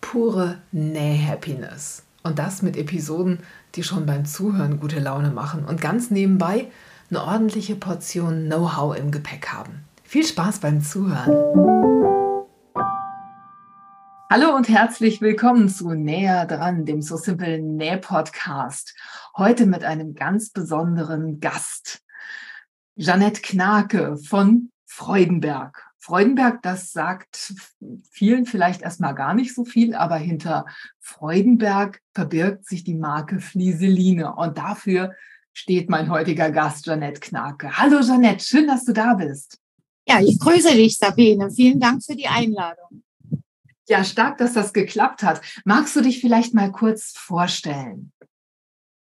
pure Näh-Happiness. Und das mit Episoden, die schon beim Zuhören gute Laune machen und ganz nebenbei eine ordentliche Portion Know-how im Gepäck haben. Viel Spaß beim Zuhören. Hallo und herzlich willkommen zu Näher dran, dem So Simple Näh Podcast. Heute mit einem ganz besonderen Gast. Jeanette Knake von Freudenberg. Freudenberg, das sagt vielen vielleicht erstmal gar nicht so viel, aber hinter Freudenberg verbirgt sich die Marke Flieseline und dafür steht mein heutiger Gast, Janette Knake. Hallo Janette, schön, dass du da bist. Ja, ich grüße dich, Sabine. Vielen Dank für die Einladung. Ja, stark, dass das geklappt hat. Magst du dich vielleicht mal kurz vorstellen?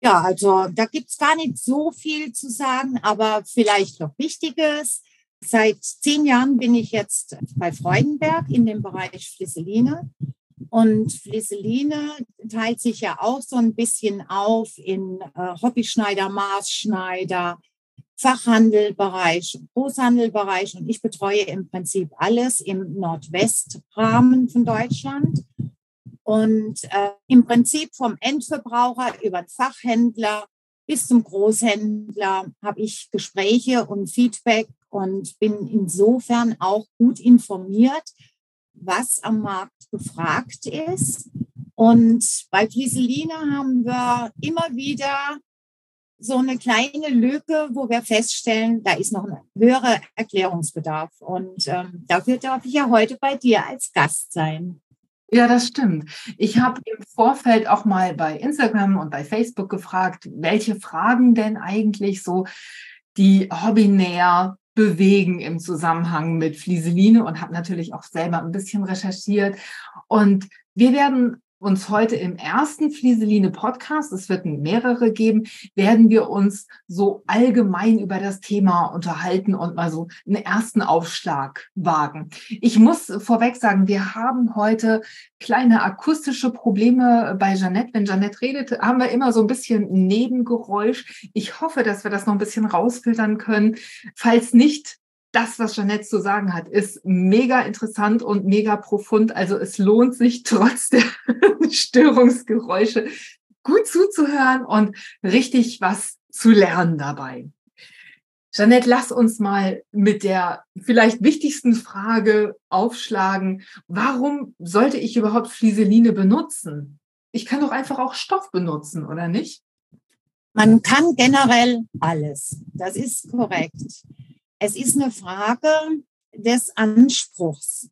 Ja, also da gibt es gar nicht so viel zu sagen, aber vielleicht noch Wichtiges. Seit zehn Jahren bin ich jetzt bei Freudenberg in dem Bereich Flisseline. Und Flisseline teilt sich ja auch so ein bisschen auf in äh, Hobbyschneider, Maßschneider, Fachhandelbereich, Großhandelbereich. Und ich betreue im Prinzip alles im Nordwestrahmen von Deutschland. Und äh, im Prinzip vom Endverbraucher über den Fachhändler bis zum Großhändler habe ich Gespräche und Feedback und bin insofern auch gut informiert, was am Markt gefragt ist. Und bei Flieseline haben wir immer wieder so eine kleine Lücke, wo wir feststellen, da ist noch ein höherer Erklärungsbedarf. Und ähm, dafür darf ich ja heute bei dir als Gast sein. Ja, das stimmt. Ich habe im Vorfeld auch mal bei Instagram und bei Facebook gefragt, welche Fragen denn eigentlich so die Hobbynäher bewegen im Zusammenhang mit Flieseline und habe natürlich auch selber ein bisschen recherchiert. Und wir werden uns heute im ersten Flieseline Podcast, es wird mehrere geben, werden wir uns so allgemein über das Thema unterhalten und mal so einen ersten Aufschlag wagen. Ich muss vorweg sagen, wir haben heute kleine akustische Probleme bei Jeannette. Wenn Jeannette redet, haben wir immer so ein bisschen Nebengeräusch. Ich hoffe, dass wir das noch ein bisschen rausfiltern können. Falls nicht, das, was Jeanette zu sagen hat, ist mega interessant und mega profund. Also es lohnt sich trotz der Störungsgeräusche gut zuzuhören und richtig was zu lernen dabei. Jeanette, lass uns mal mit der vielleicht wichtigsten Frage aufschlagen. Warum sollte ich überhaupt Flieseline benutzen? Ich kann doch einfach auch Stoff benutzen, oder nicht? Man kann generell alles. Das ist korrekt. Es ist eine Frage des Anspruchs.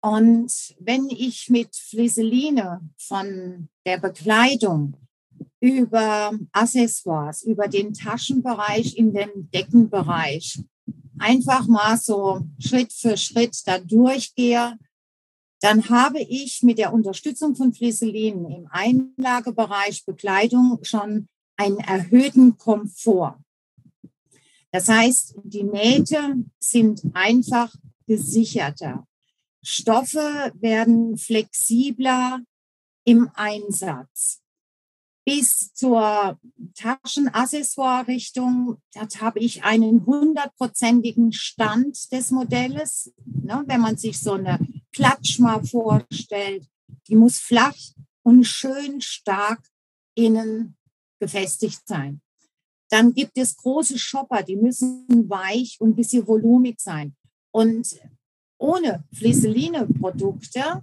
Und wenn ich mit Flieseline von der Bekleidung über Accessoires, über den Taschenbereich in den Deckenbereich einfach mal so Schritt für Schritt da durchgehe, dann habe ich mit der Unterstützung von Flieselinen im Einlagebereich Bekleidung schon einen erhöhten Komfort. Das heißt, die Nähte sind einfach gesicherter. Stoffe werden flexibler im Einsatz. Bis zur Taschenaccessoire-Richtung, dort habe ich einen hundertprozentigen Stand des Modells. Ne, wenn man sich so eine Klatsch mal vorstellt, die muss flach und schön stark innen befestigt sein. Dann gibt es große Shopper, die müssen weich und ein bisschen volumig sein. Und ohne Flieseline-Produkte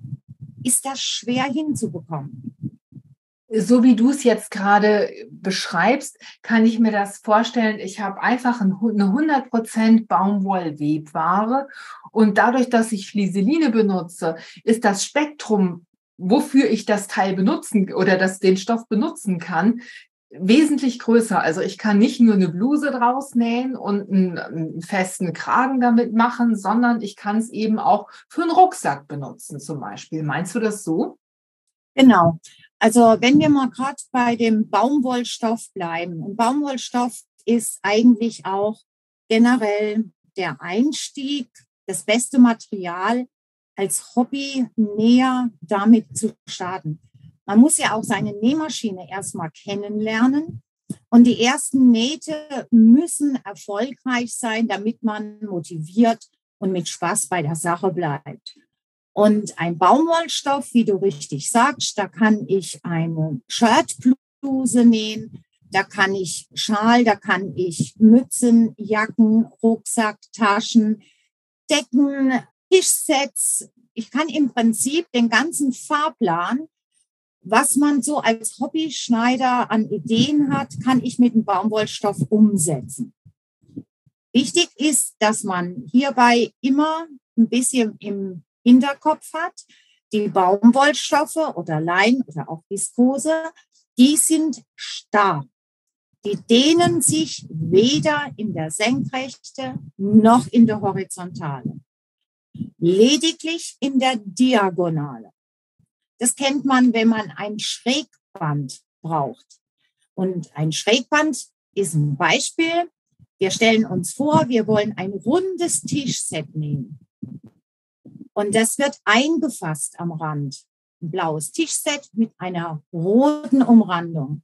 ist das schwer hinzubekommen. So wie du es jetzt gerade beschreibst, kann ich mir das vorstellen. Ich habe einfach eine 100% Baumwollwebware und dadurch, dass ich Flieseline benutze, ist das Spektrum wofür ich das Teil benutzen oder das, den Stoff benutzen kann, wesentlich größer. Also ich kann nicht nur eine Bluse draus nähen und einen, einen festen Kragen damit machen, sondern ich kann es eben auch für einen Rucksack benutzen zum Beispiel. Meinst du das so? Genau. Also wenn wir mal gerade bei dem Baumwollstoff bleiben. Und Baumwollstoff ist eigentlich auch generell der Einstieg, das beste Material als Hobby näher damit zu starten. Man muss ja auch seine Nähmaschine erstmal kennenlernen. Und die ersten Nähte müssen erfolgreich sein, damit man motiviert und mit Spaß bei der Sache bleibt. Und ein Baumwollstoff, wie du richtig sagst, da kann ich eine Shirtbluse nähen, da kann ich Schal, da kann ich Mützen, Jacken, Rucksack, Taschen, Decken, Tischsets. Ich kann im Prinzip den ganzen Fahrplan, was man so als Hobbyschneider an Ideen hat, kann ich mit dem Baumwollstoff umsetzen. Wichtig ist, dass man hierbei immer ein bisschen im Hinterkopf hat, die Baumwollstoffe oder Lein oder auch Viskose, die sind starr. Die dehnen sich weder in der Senkrechte noch in der Horizontale. Lediglich in der Diagonale. Das kennt man, wenn man ein Schrägband braucht. Und ein Schrägband ist ein Beispiel. Wir stellen uns vor, wir wollen ein rundes Tischset nehmen. Und das wird eingefasst am Rand. Ein blaues Tischset mit einer roten Umrandung.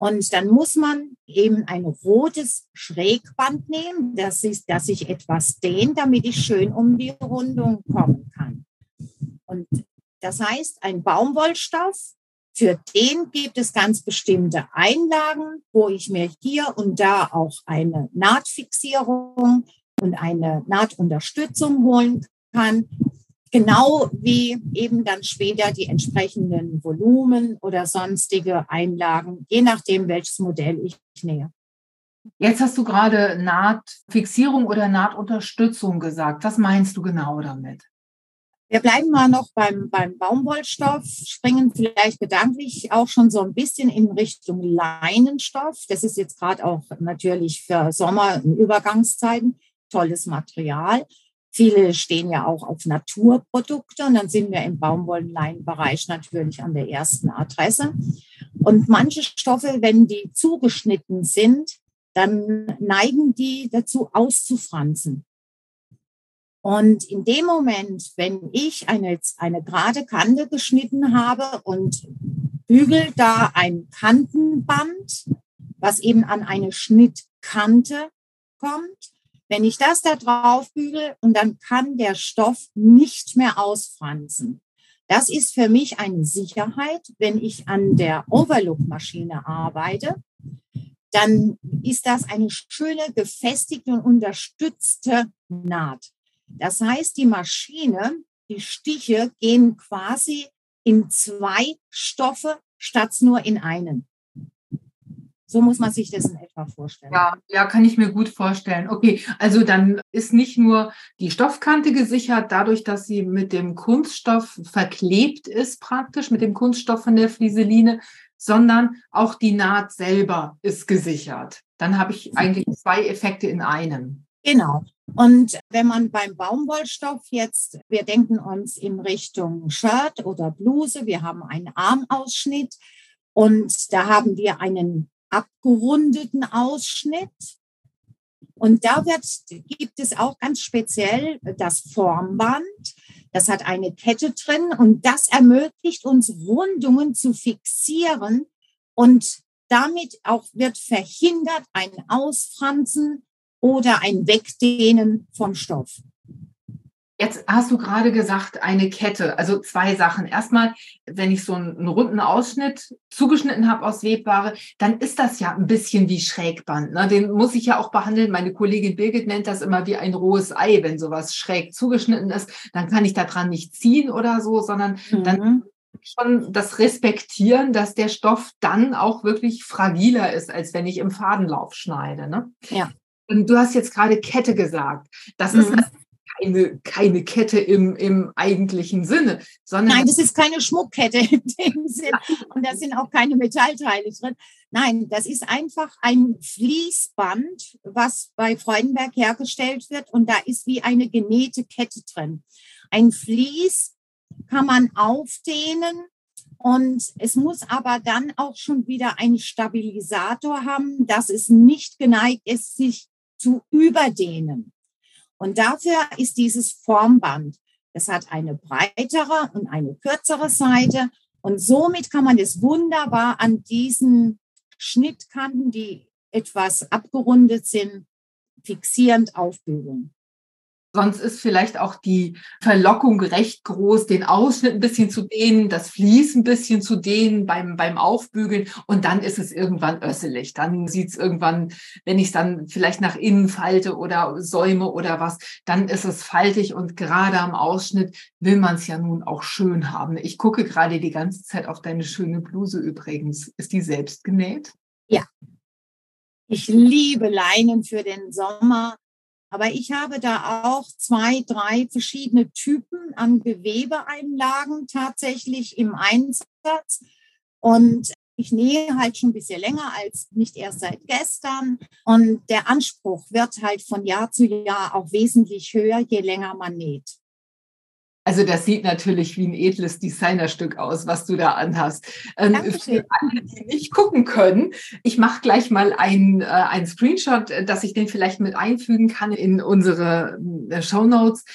Und dann muss man eben ein rotes Schrägband nehmen, das ist, dass sich etwas dehnt, damit ich schön um die Rundung kommen kann. Und das heißt, ein Baumwollstoff, für den gibt es ganz bestimmte Einlagen, wo ich mir hier und da auch eine Nahtfixierung und eine Nahtunterstützung holen kann, genau wie eben dann später die entsprechenden Volumen oder sonstige Einlagen, je nachdem, welches Modell ich nähe. Jetzt hast du gerade Nahtfixierung oder Nahtunterstützung gesagt. Was meinst du genau damit? Wir bleiben mal noch beim, beim Baumwollstoff, springen vielleicht gedanklich auch schon so ein bisschen in Richtung Leinenstoff. Das ist jetzt gerade auch natürlich für Sommer und Übergangszeiten tolles Material. Viele stehen ja auch auf Naturprodukte und dann sind wir im Baumwollenleinbereich natürlich an der ersten Adresse. Und manche Stoffe, wenn die zugeschnitten sind, dann neigen die dazu auszufransen. Und in dem Moment, wenn ich eine, eine gerade Kante geschnitten habe und bügel da ein Kantenband, was eben an eine Schnittkante kommt, wenn ich das da drauf bügel und dann kann der Stoff nicht mehr ausfransen. Das ist für mich eine Sicherheit, wenn ich an der Overlook-Maschine arbeite. Dann ist das eine schöne, gefestigte und unterstützte Naht. Das heißt, die Maschine, die Stiche gehen quasi in zwei Stoffe statt nur in einen. So muss man sich das in etwa vorstellen. Ja, ja, kann ich mir gut vorstellen. Okay, also dann ist nicht nur die Stoffkante gesichert, dadurch, dass sie mit dem Kunststoff verklebt ist, praktisch mit dem Kunststoff von der Flieseline, sondern auch die Naht selber ist gesichert. Dann habe ich eigentlich zwei Effekte in einem. Genau. Und wenn man beim Baumwollstoff jetzt, wir denken uns in Richtung Shirt oder Bluse, wir haben einen Armausschnitt und da haben wir einen abgerundeten Ausschnitt. Und da wird, gibt es auch ganz speziell das Formband. Das hat eine Kette drin und das ermöglicht uns Rundungen zu fixieren und damit auch wird verhindert ein Ausfransen oder ein Wegdehnen vom Stoff. Jetzt hast du gerade gesagt, eine Kette, also zwei Sachen. Erstmal, wenn ich so einen, runden Ausschnitt zugeschnitten habe aus Webware, dann ist das ja ein bisschen wie Schrägband. Ne? Den muss ich ja auch behandeln. Meine Kollegin Birgit nennt das immer wie ein rohes Ei, wenn sowas schräg zugeschnitten ist. Dann kann ich daran nicht ziehen oder so, sondern mhm. dann schon das Respektieren, dass der Stoff dann auch wirklich fragiler ist, als wenn ich im Fadenlauf schneide. Ne? Ja. Und du hast jetzt gerade Kette gesagt. Das mhm. ist keine, keine Kette im, im eigentlichen Sinne, sondern. Nein, das ist keine Schmuckkette in dem Sinn. Und da sind auch keine Metallteile drin. Nein, das ist einfach ein Fließband, was bei Freudenberg hergestellt wird. Und da ist wie eine genähte Kette drin. Ein Vlies kann man aufdehnen Und es muss aber dann auch schon wieder einen Stabilisator haben, dass es nicht geneigt ist, sich zu überdehnen. Und dafür ist dieses Formband. Es hat eine breitere und eine kürzere Seite. Und somit kann man es wunderbar an diesen Schnittkanten, die etwas abgerundet sind, fixierend aufbügeln. Sonst ist vielleicht auch die Verlockung recht groß, den Ausschnitt ein bisschen zu dehnen, das Vlies ein bisschen zu dehnen beim, beim Aufbügeln und dann ist es irgendwann össelig. Dann sieht es irgendwann, wenn ich es dann vielleicht nach innen falte oder säume oder was, dann ist es faltig und gerade am Ausschnitt will man es ja nun auch schön haben. Ich gucke gerade die ganze Zeit auf deine schöne Bluse übrigens. Ist die selbst genäht? Ja. Ich liebe Leinen für den Sommer aber ich habe da auch zwei, drei verschiedene Typen an Gewebeeinlagen tatsächlich im Einsatz. Und ich nähe halt schon ein bisschen länger als nicht erst seit gestern. Und der Anspruch wird halt von Jahr zu Jahr auch wesentlich höher, je länger man näht. Also das sieht natürlich wie ein edles Designerstück aus, was du da anhast. Ähm, für alle, die nicht gucken können, ich mache gleich mal ein, äh, Screenshot, äh, dass ich den vielleicht mit einfügen kann in unsere äh, Show Notes.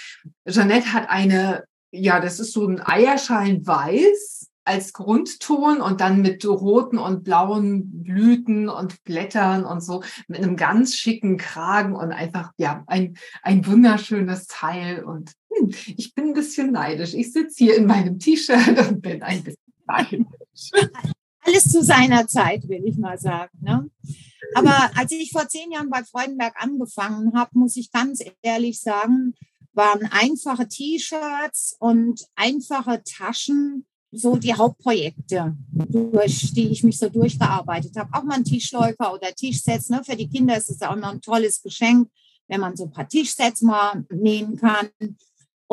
Jeanette hat eine, ja, das ist so ein Eierschalen weiß als Grundton und dann mit roten und blauen Blüten und Blättern und so mit einem ganz schicken Kragen und einfach ja ein ein wunderschönes Teil und hm, ich bin ein bisschen neidisch. Ich sitze hier in meinem T-Shirt und bin ein bisschen neidisch. Alles zu seiner Zeit, will ich mal sagen. Ne? Aber als ich vor zehn Jahren bei Freudenberg angefangen habe, muss ich ganz ehrlich sagen, waren einfache T-Shirts und einfache Taschen so die Hauptprojekte, durch die ich mich so durchgearbeitet habe. Auch mal ein Tischläufer oder Tischsets. Ne? Für die Kinder ist es auch immer ein tolles Geschenk, wenn man so ein paar Tischsets mal nähen kann.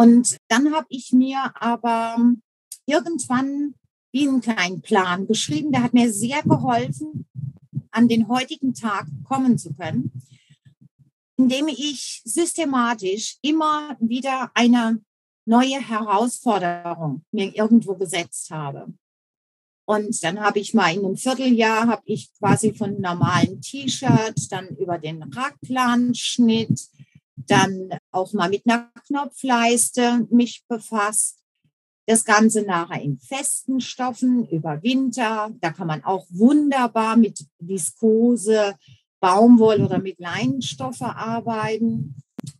Und dann habe ich mir aber irgendwann wie einen kleinen Plan geschrieben. Der hat mir sehr geholfen, an den heutigen Tag kommen zu können, indem ich systematisch immer wieder eine neue Herausforderung mir irgendwo gesetzt habe. Und dann habe ich mal in einem Vierteljahr, habe ich quasi von normalen T-Shirt, dann über den Raglanschnitt, dann auch mal mit einer Knopfleiste mich befasst. Das Ganze nachher in festen Stoffen über Winter. Da kann man auch wunderbar mit Viskose, Baumwolle oder mit Leinenstoffe arbeiten.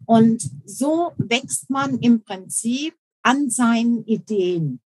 Und so wächst man im Prinzip an seinen Ideen.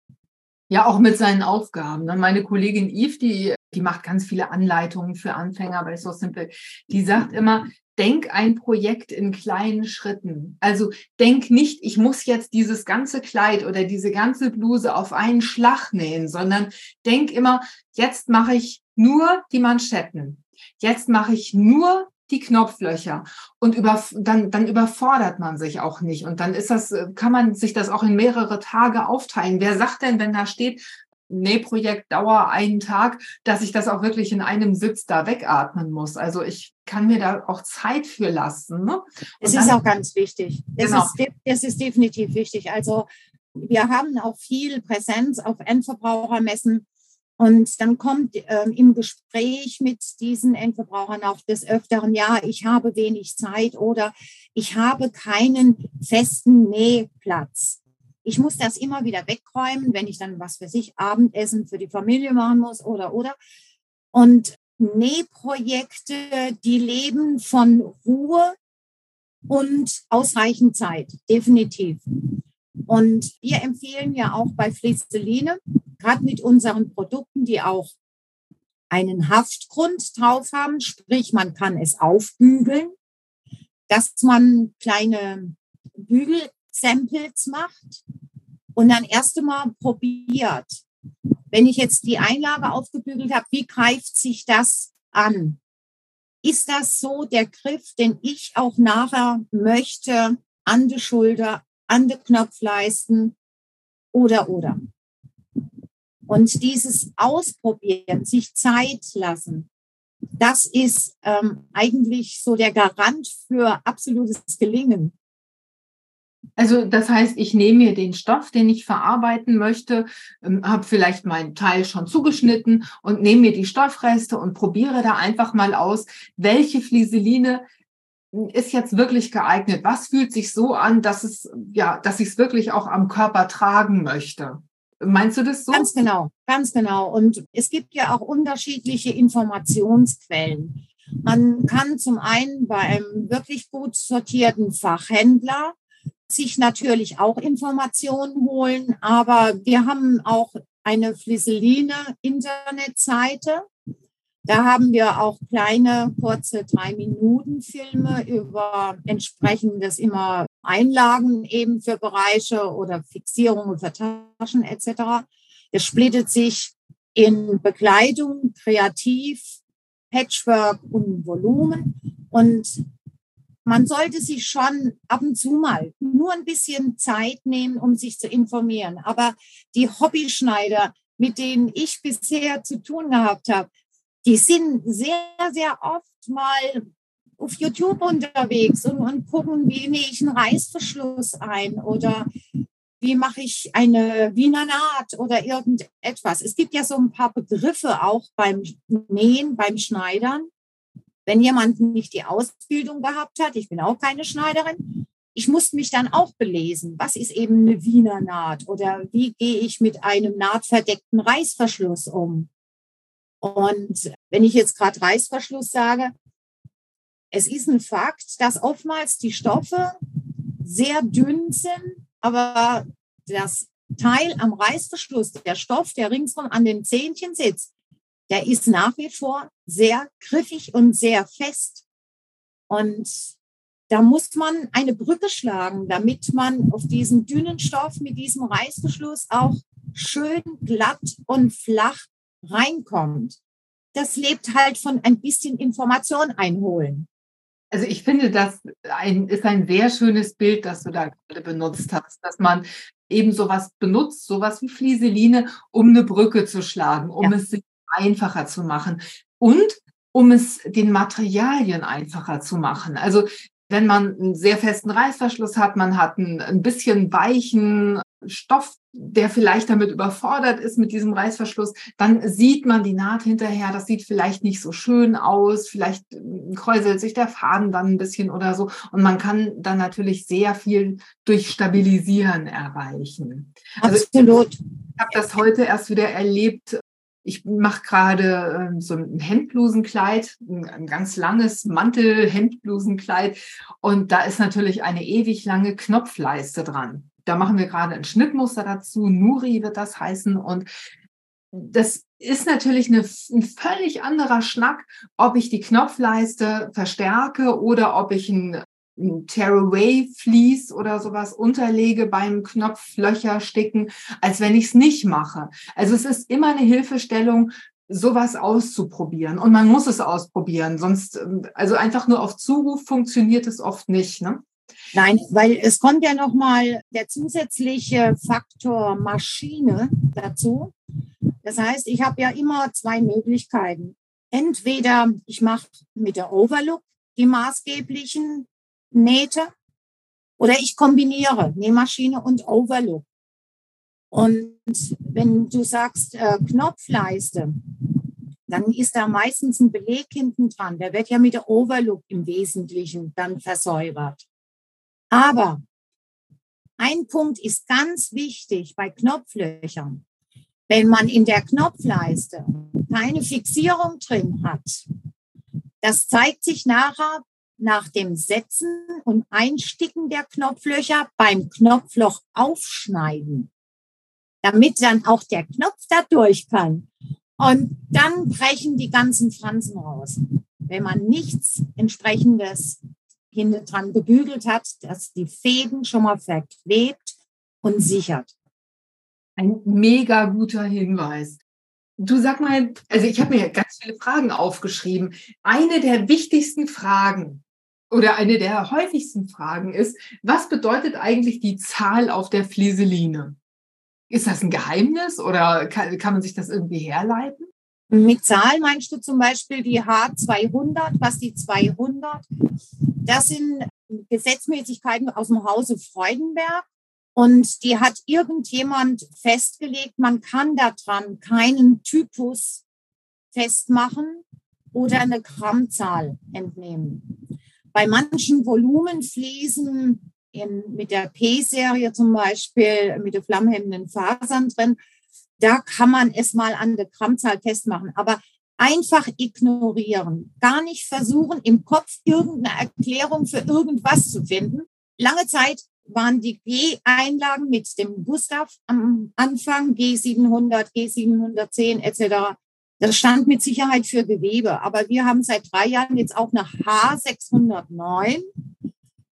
Ja, auch mit seinen Aufgaben. Ne? Meine Kollegin Yves, die, die macht ganz viele Anleitungen für Anfänger bei So Simple. Die sagt immer, denk ein Projekt in kleinen Schritten. Also denk nicht, ich muss jetzt dieses ganze Kleid oder diese ganze Bluse auf einen Schlag nähen, sondern denk immer, jetzt mache ich nur die Manschetten. Jetzt mache ich nur die Knopflöcher und über, dann, dann überfordert man sich auch nicht. Und dann ist das, äh, kann man sich das auch in mehrere Tage aufteilen. Wer sagt denn, wenn da steht, Nähprojekt Dauer einen Tag, dass ich das auch wirklich in einem Sitz da wegatmen muss. Also ich kann mir da auch Zeit für lassen. Ne? Es ist auch ganz wichtig. Es, genau. ist, es ist definitiv wichtig. Also wir haben auch viel Präsenz auf Endverbrauchermessen und dann kommt ähm, im Gespräch mit diesen Endverbrauchern auch des Öfteren, ja, ich habe wenig Zeit oder ich habe keinen festen Nähplatz. Ich muss das immer wieder wegräumen, wenn ich dann, was für sich, Abendessen für die Familie machen muss oder, oder. Und Nähprojekte, die leben von Ruhe und ausreichend Zeit, definitiv. Und wir empfehlen ja auch bei Flizeline, gerade mit unseren Produkten, die auch einen Haftgrund drauf haben, sprich man kann es aufbügeln, dass man kleine Bügelsamples macht und dann erst einmal probiert. Wenn ich jetzt die Einlage aufgebügelt habe, wie greift sich das an? Ist das so der Griff, den ich auch nachher möchte, an die Schulter, an die Knopfleisten oder oder? Und dieses Ausprobieren, sich Zeit lassen, das ist ähm, eigentlich so der Garant für absolutes Gelingen. Also das heißt, ich nehme mir den Stoff, den ich verarbeiten möchte, ähm, habe vielleicht meinen Teil schon zugeschnitten und nehme mir die Stoffreste und probiere da einfach mal aus, welche Flieseline ist jetzt wirklich geeignet? Was fühlt sich so an, dass es ja, dass ich es wirklich auch am Körper tragen möchte? Meinst du das so? Ganz genau, ganz genau. Und es gibt ja auch unterschiedliche Informationsquellen. Man kann zum einen bei einem wirklich gut sortierten Fachhändler sich natürlich auch Informationen holen, aber wir haben auch eine Flisseline Internetseite. Da haben wir auch kleine, kurze Drei-Minuten-Filme über entsprechendes immer Einlagen eben für Bereiche oder Fixierungen für Taschen etc. Das splittet sich in Bekleidung, Kreativ, Patchwork und Volumen. Und man sollte sich schon ab und zu mal nur ein bisschen Zeit nehmen, um sich zu informieren. Aber die Hobbyschneider, mit denen ich bisher zu tun gehabt habe, die sind sehr, sehr oft mal auf YouTube unterwegs und, und gucken, wie nähe ich einen Reißverschluss ein oder wie mache ich eine Wiener Naht oder irgendetwas. Es gibt ja so ein paar Begriffe auch beim Nähen, beim Schneidern, wenn jemand nicht die Ausbildung gehabt hat, ich bin auch keine Schneiderin, ich muss mich dann auch belesen. Was ist eben eine Wiener Naht oder wie gehe ich mit einem nahtverdeckten Reißverschluss um? Und wenn ich jetzt gerade Reißverschluss sage, es ist ein Fakt, dass oftmals die Stoffe sehr dünn sind, aber das Teil am Reißverschluss, der Stoff, der ringsum an den Zähnchen sitzt, der ist nach wie vor sehr griffig und sehr fest. Und da muss man eine Brücke schlagen, damit man auf diesen dünnen Stoff mit diesem Reißverschluss auch schön glatt und flach reinkommt. Das lebt halt von ein bisschen Information einholen. Also ich finde, das ein, ist ein sehr schönes Bild, das du da gerade benutzt hast, dass man eben sowas benutzt, sowas wie Flieseline, um eine Brücke zu schlagen, um ja. es sich einfacher zu machen und um es den Materialien einfacher zu machen. Also wenn man einen sehr festen Reißverschluss hat, man hat einen ein bisschen weichen Stoff, der vielleicht damit überfordert ist mit diesem Reißverschluss, dann sieht man die Naht hinterher. Das sieht vielleicht nicht so schön aus. Vielleicht äh, kräuselt sich der Faden dann ein bisschen oder so. Und man kann dann natürlich sehr viel durch Stabilisieren erreichen. Also Absolut. ich habe das heute erst wieder erlebt ich mache gerade ähm, so ein Hemdblusenkleid, ein ganz langes Mantel-Hemdblusenkleid und da ist natürlich eine ewig lange Knopfleiste dran. Da machen wir gerade ein Schnittmuster dazu. Nuri wird das heißen und das ist natürlich eine, ein völlig anderer Schnack, ob ich die Knopfleiste verstärke oder ob ich ein ein Tearaway Vlies oder sowas unterlege beim Knopflöcher sticken, als wenn ich es nicht mache. Also es ist immer eine Hilfestellung, sowas auszuprobieren. Und man muss es ausprobieren, sonst, ähm, also einfach nur auf Zuruf funktioniert es oft nicht. Ne? Nein, weil es kommt ja nochmal der zusätzliche Faktor Maschine dazu. Das heißt, ich habe ja immer zwei Möglichkeiten. Entweder ich mache mit der Overlook die maßgeblichen Nähte oder ich kombiniere Nähmaschine und Overlook. Und wenn du sagst äh, Knopfleiste, dann ist da meistens ein Beleg hinten dran. Der wird ja mit der Overlook im Wesentlichen dann versäubert. Aber ein Punkt ist ganz wichtig bei Knopflöchern. Wenn man in der Knopfleiste keine Fixierung drin hat, das zeigt sich nachher nach dem Setzen und Einsticken der Knopflöcher beim Knopfloch aufschneiden, damit dann auch der Knopf da durch kann. Und dann brechen die ganzen Fransen raus. Wenn man nichts entsprechendes hinten dran gebügelt hat, dass die Fäden schon mal verklebt und sichert. Ein mega guter Hinweis. Du sag mal, also ich habe mir ganz viele Fragen aufgeschrieben. Eine der wichtigsten Fragen oder eine der häufigsten Fragen ist, was bedeutet eigentlich die Zahl auf der Flieseline? Ist das ein Geheimnis oder kann, kann man sich das irgendwie herleiten? Mit Zahl meinst du zum Beispiel die H200, was die 200? das sind Gesetzmäßigkeiten aus dem Hause Freudenberg. Und die hat irgendjemand festgelegt, man kann daran keinen Typus festmachen oder eine Grammzahl entnehmen. Bei manchen Volumenfliesen in, mit der P-Serie zum Beispiel, mit den flammhemmenden Fasern drin, da kann man es mal an der Grammzahl festmachen. Aber einfach ignorieren, gar nicht versuchen, im Kopf irgendeine Erklärung für irgendwas zu finden. Lange Zeit waren die G-Einlagen mit dem Gustav am Anfang, G700, G710 etc. Das stand mit Sicherheit für Gewebe, aber wir haben seit drei Jahren jetzt auch eine H609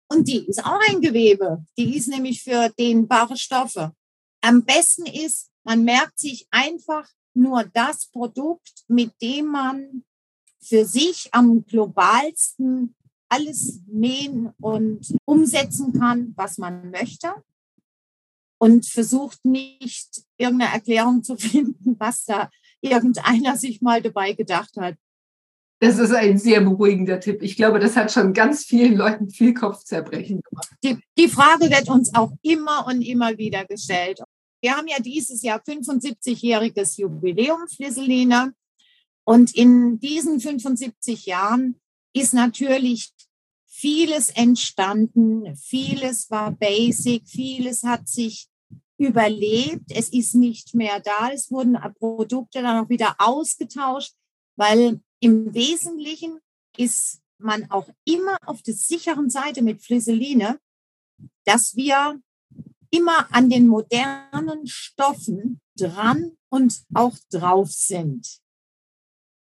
und die ist auch ein Gewebe. Die ist nämlich für dehnbare Stoffe. Am besten ist, man merkt sich einfach nur das Produkt, mit dem man für sich am globalsten alles nähen und umsetzen kann, was man möchte. Und versucht nicht irgendeine Erklärung zu finden, was da irgendeiner sich mal dabei gedacht hat. Das ist ein sehr beruhigender Tipp. Ich glaube, das hat schon ganz vielen Leuten viel Kopfzerbrechen gemacht. Die, die Frage wird uns auch immer und immer wieder gestellt. Wir haben ja dieses Jahr 75-jähriges Jubiläum, Flisseline. Und in diesen 75 Jahren ist natürlich vieles entstanden, vieles war basic, vieles hat sich überlebt, es ist nicht mehr da, es wurden Produkte dann auch wieder ausgetauscht, weil im Wesentlichen ist man auch immer auf der sicheren Seite mit Flisseline, dass wir immer an den modernen Stoffen dran und auch drauf sind.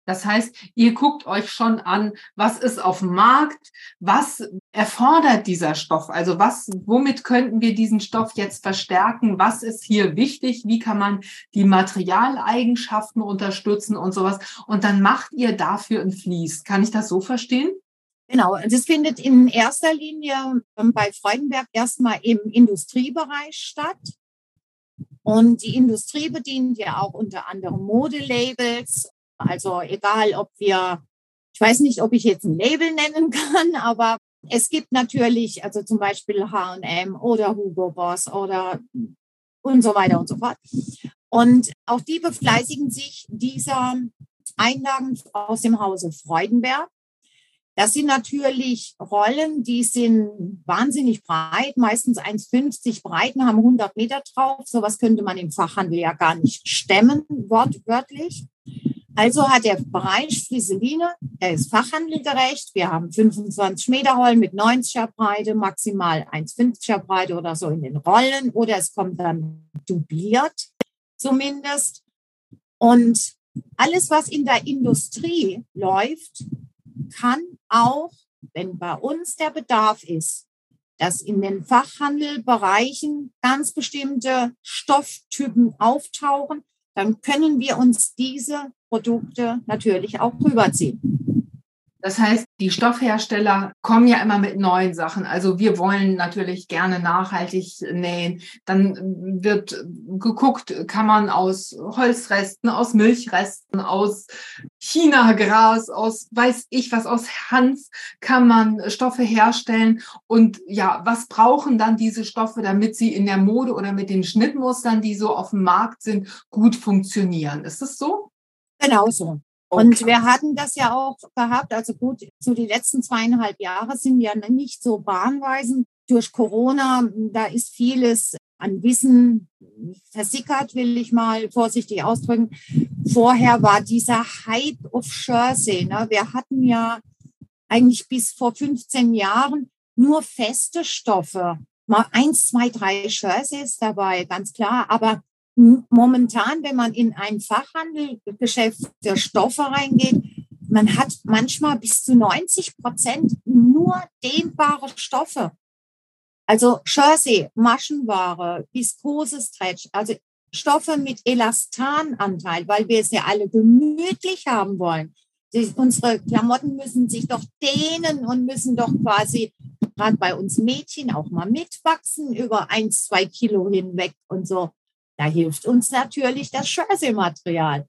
Das heißt, ihr guckt euch schon an, was ist auf dem Markt, was erfordert dieser Stoff? Also was, womit könnten wir diesen Stoff jetzt verstärken? Was ist hier wichtig? Wie kann man die Materialeigenschaften unterstützen und sowas? Und dann macht ihr dafür ein Fließ. Kann ich das so verstehen? Genau, das findet in erster Linie ähm, bei Freudenberg erstmal im Industriebereich statt. Und die Industrie bedient ja auch unter anderem Modelabels. Also egal, ob wir, ich weiß nicht, ob ich jetzt ein Label nennen kann, aber es gibt natürlich, also zum Beispiel H&M oder Hugo Boss oder und so weiter und so fort. Und auch die befleißigen sich dieser Einlagen aus dem Hause Freudenberg. Das sind natürlich Rollen, die sind wahnsinnig breit, meistens 1,50 breit und haben 100 Meter drauf. Sowas könnte man im Fachhandel ja gar nicht stemmen, wortwörtlich. Also hat der Bereich Flieseline, er ist fachhandelgerecht. Wir haben 25 Meter Rollen mit 90er Breite, maximal 1,50er Breite oder so in den Rollen. Oder es kommt dann dubliert zumindest. Und alles, was in der Industrie läuft, kann auch, wenn bei uns der Bedarf ist, dass in den Fachhandelbereichen ganz bestimmte Stofftypen auftauchen, dann können wir uns diese Produkte natürlich auch rüberziehen. Das heißt, die Stoffhersteller kommen ja immer mit neuen Sachen. Also wir wollen natürlich gerne nachhaltig nähen. Dann wird geguckt, kann man aus Holzresten, aus Milchresten, aus China-Gras, aus weiß ich was, aus Hanf kann man Stoffe herstellen. Und ja, was brauchen dann diese Stoffe, damit sie in der Mode oder mit den Schnittmustern, die so auf dem Markt sind, gut funktionieren? Ist das so? Genau so. Und wir hatten das ja auch gehabt, also gut, so die letzten zweieinhalb Jahre sind ja nicht so bahnweisend. Durch Corona, da ist vieles an Wissen versickert, will ich mal vorsichtig ausdrücken. Vorher war dieser Hype auf Jersey. Ne? Wir hatten ja eigentlich bis vor 15 Jahren nur feste Stoffe. Mal eins, zwei, drei Jerseys dabei, ganz klar. Aber momentan, wenn man in ein Fachhandelgeschäft für Stoffe reingeht, man hat manchmal bis zu 90 Prozent nur dehnbare Stoffe. Also Jersey, Maschenware, Viskose Stretch, also Stoffe mit Elastananteil, weil wir es ja alle gemütlich haben wollen. Die, unsere Klamotten müssen sich doch dehnen und müssen doch quasi gerade bei uns Mädchen auch mal mitwachsen über ein, zwei Kilo hinweg und so. Da hilft uns natürlich das Jersey-Material.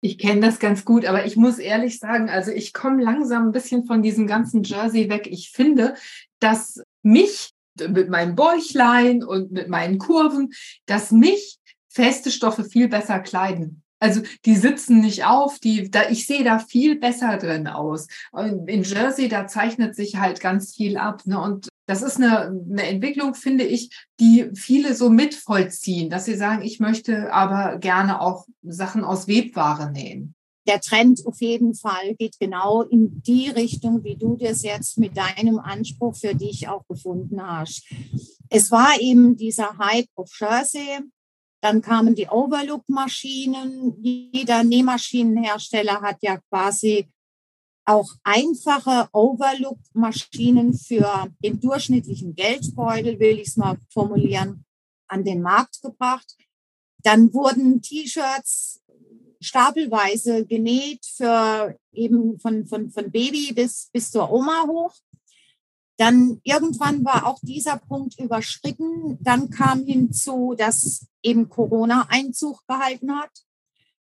Ich kenne das ganz gut, aber ich muss ehrlich sagen, also ich komme langsam ein bisschen von diesem ganzen Jersey weg. Ich finde, dass mich mit meinem Bäuchlein und mit meinen Kurven, dass mich feste Stoffe viel besser kleiden. Also die sitzen nicht auf, die, da, ich sehe da viel besser drin aus. In Jersey, da zeichnet sich halt ganz viel ab. Ne? Und das ist eine, eine Entwicklung, finde ich, die viele so mitvollziehen, dass sie sagen, ich möchte aber gerne auch Sachen aus Webware nähen. Der Trend auf jeden Fall geht genau in die Richtung, wie du das jetzt mit deinem Anspruch für dich auch gefunden hast. Es war eben dieser Hype auf Jersey, dann kamen die Overlook-Maschinen. Jeder Nähmaschinenhersteller hat ja quasi auch einfache Overlook-Maschinen für den durchschnittlichen Geldbeutel, will ich es mal formulieren, an den Markt gebracht. Dann wurden T-Shirts stapelweise genäht für eben von, von, von Baby bis, bis zur Oma hoch. Dann irgendwann war auch dieser Punkt überschritten. Dann kam hinzu, dass eben Corona Einzug gehalten hat.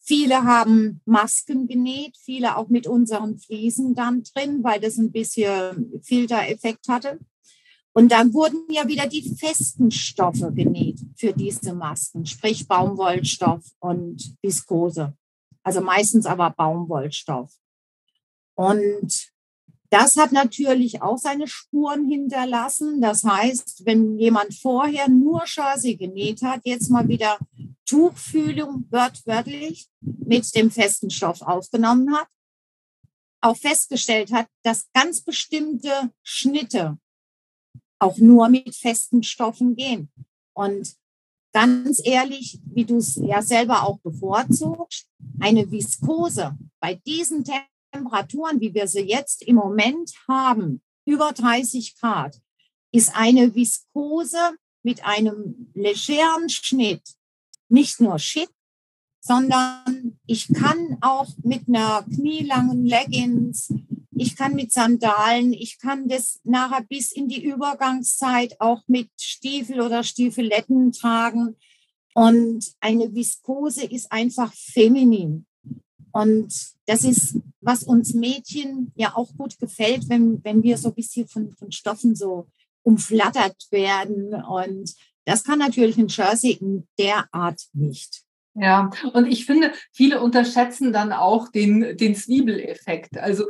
Viele haben Masken genäht, viele auch mit unseren Fliesen dann drin, weil das ein bisschen Filtereffekt hatte. Und dann wurden ja wieder die festen Stoffe genäht für diese Masken, sprich Baumwollstoff und Viskose. Also meistens aber Baumwollstoff. Und das hat natürlich auch seine Spuren hinterlassen. Das heißt, wenn jemand vorher nur Jersey genäht hat, jetzt mal wieder Tuchfühlung wörtwörtlich mit dem festen Stoff aufgenommen hat, auch festgestellt hat, dass ganz bestimmte Schnitte auch nur mit festen Stoffen gehen. Und ganz ehrlich, wie du es ja selber auch bevorzugst, eine Viskose bei diesen Temperaturen, wie wir sie jetzt im Moment haben, über 30 Grad, ist eine Viskose mit einem legeren Schnitt nicht nur schick, sondern ich kann auch mit einer knielangen Leggings, ich kann mit Sandalen, ich kann das nachher bis in die Übergangszeit auch mit Stiefel oder Stiefeletten tragen. Und eine Viskose ist einfach feminin. Und das ist, was uns Mädchen ja auch gut gefällt, wenn, wenn wir so ein bisschen von, von Stoffen so umflattert werden. Und das kann natürlich ein Jersey in der Art nicht. Ja, und ich finde, viele unterschätzen dann auch den, den Zwiebeleffekt. Also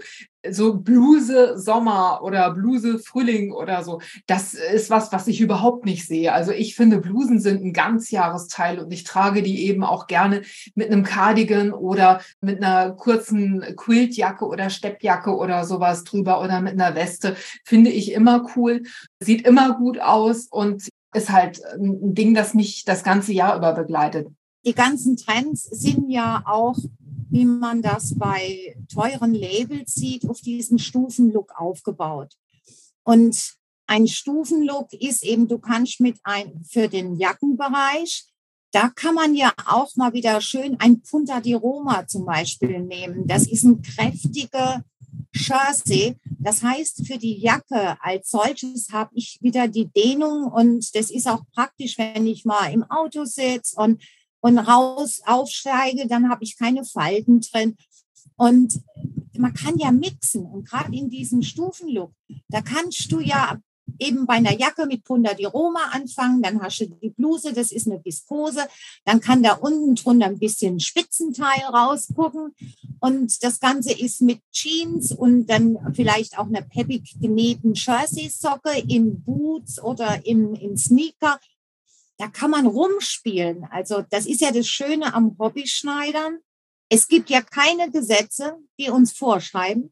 so Bluse Sommer oder Bluse Frühling oder so, das ist was, was ich überhaupt nicht sehe. Also ich finde, Blusen sind ein Ganzjahresteil und ich trage die eben auch gerne mit einem Cardigan oder mit einer kurzen Quiltjacke oder Steppjacke oder sowas drüber oder mit einer Weste. Finde ich immer cool, sieht immer gut aus und ist halt ein Ding, das mich das ganze Jahr über begleitet. Die ganzen Trends sind ja auch, wie man das bei teuren Labels sieht, auf diesen Stufenlook aufgebaut. Und ein Stufenlook ist eben, du kannst mit ein, für den Jackenbereich, da kann man ja auch mal wieder schön ein Punta di Roma zum Beispiel nehmen. Das ist ein kräftiger Jersey. Das heißt, für die Jacke als solches habe ich wieder die Dehnung und das ist auch praktisch, wenn ich mal im Auto sitze und, und raus aufsteige, dann habe ich keine Falten drin. Und man kann ja mixen und gerade in diesem Stufenlook, da kannst du ja eben bei einer Jacke mit Punda di Roma anfangen, dann hast du die Bluse, das ist eine Viskose, dann kann da unten drunter ein bisschen Spitzenteil rausgucken und das Ganze ist mit Jeans und dann vielleicht auch einer peppig genähten Jersey-Socke in Boots oder in, in Sneaker. Da kann man rumspielen. Also das ist ja das Schöne am Hobbyschneidern. Es gibt ja keine Gesetze, die uns vorschreiben,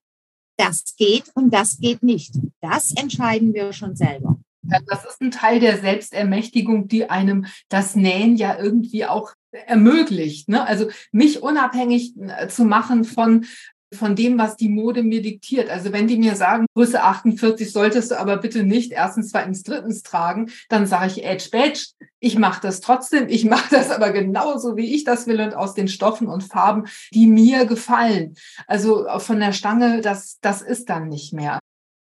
das geht und das geht nicht. Das entscheiden wir schon selber. Ja, das ist ein Teil der Selbstermächtigung, die einem das Nähen ja irgendwie auch ermöglicht. Ne? Also mich unabhängig äh, zu machen von von dem, was die Mode mir diktiert. Also wenn die mir sagen, Größe 48 solltest du aber bitte nicht erstens, zweitens, drittens tragen, dann sage ich Edge Badge. Ich mache das trotzdem. Ich mache das aber genauso, wie ich das will und aus den Stoffen und Farben, die mir gefallen. Also von der Stange, das, das ist dann nicht mehr.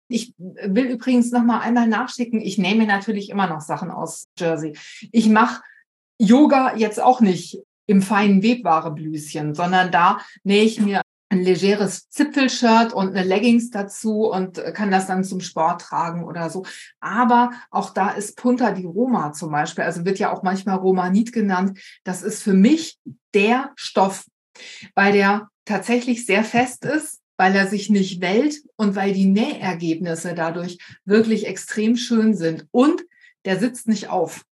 Ich will übrigens noch mal einmal nachschicken. Ich nehme natürlich immer noch Sachen aus Jersey. Ich mache Yoga jetzt auch nicht im feinen Webwareblüschen, sondern da nähe ich mir ein legeres Zipfelshirt und eine Leggings dazu und kann das dann zum Sport tragen oder so. Aber auch da ist Punta di Roma zum Beispiel, also wird ja auch manchmal Romanit genannt. Das ist für mich der Stoff, weil der tatsächlich sehr fest ist, weil er sich nicht wellt und weil die Nähergebnisse dadurch wirklich extrem schön sind. Und der sitzt nicht auf.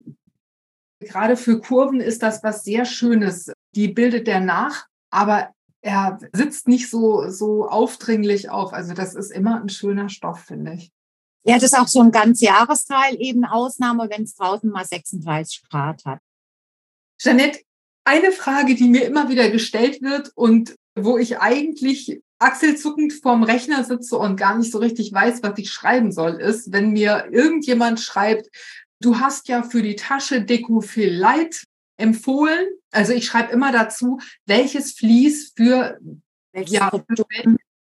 Gerade für Kurven ist das was sehr Schönes. Die bildet der nach, aber er sitzt nicht so, so aufdringlich auf. Also das ist immer ein schöner Stoff, finde ich. Ja, das ist auch so ein ganz Jahresteil, eben Ausnahme, wenn es draußen mal 36 Grad hat. Jeanette, eine Frage, die mir immer wieder gestellt wird und wo ich eigentlich achselzuckend vorm Rechner sitze und gar nicht so richtig weiß, was ich schreiben soll, ist, wenn mir irgendjemand schreibt, du hast ja für die Tasche Deko viel Light empfohlen. Also ich schreibe immer dazu, welches Vlies für, welches ja,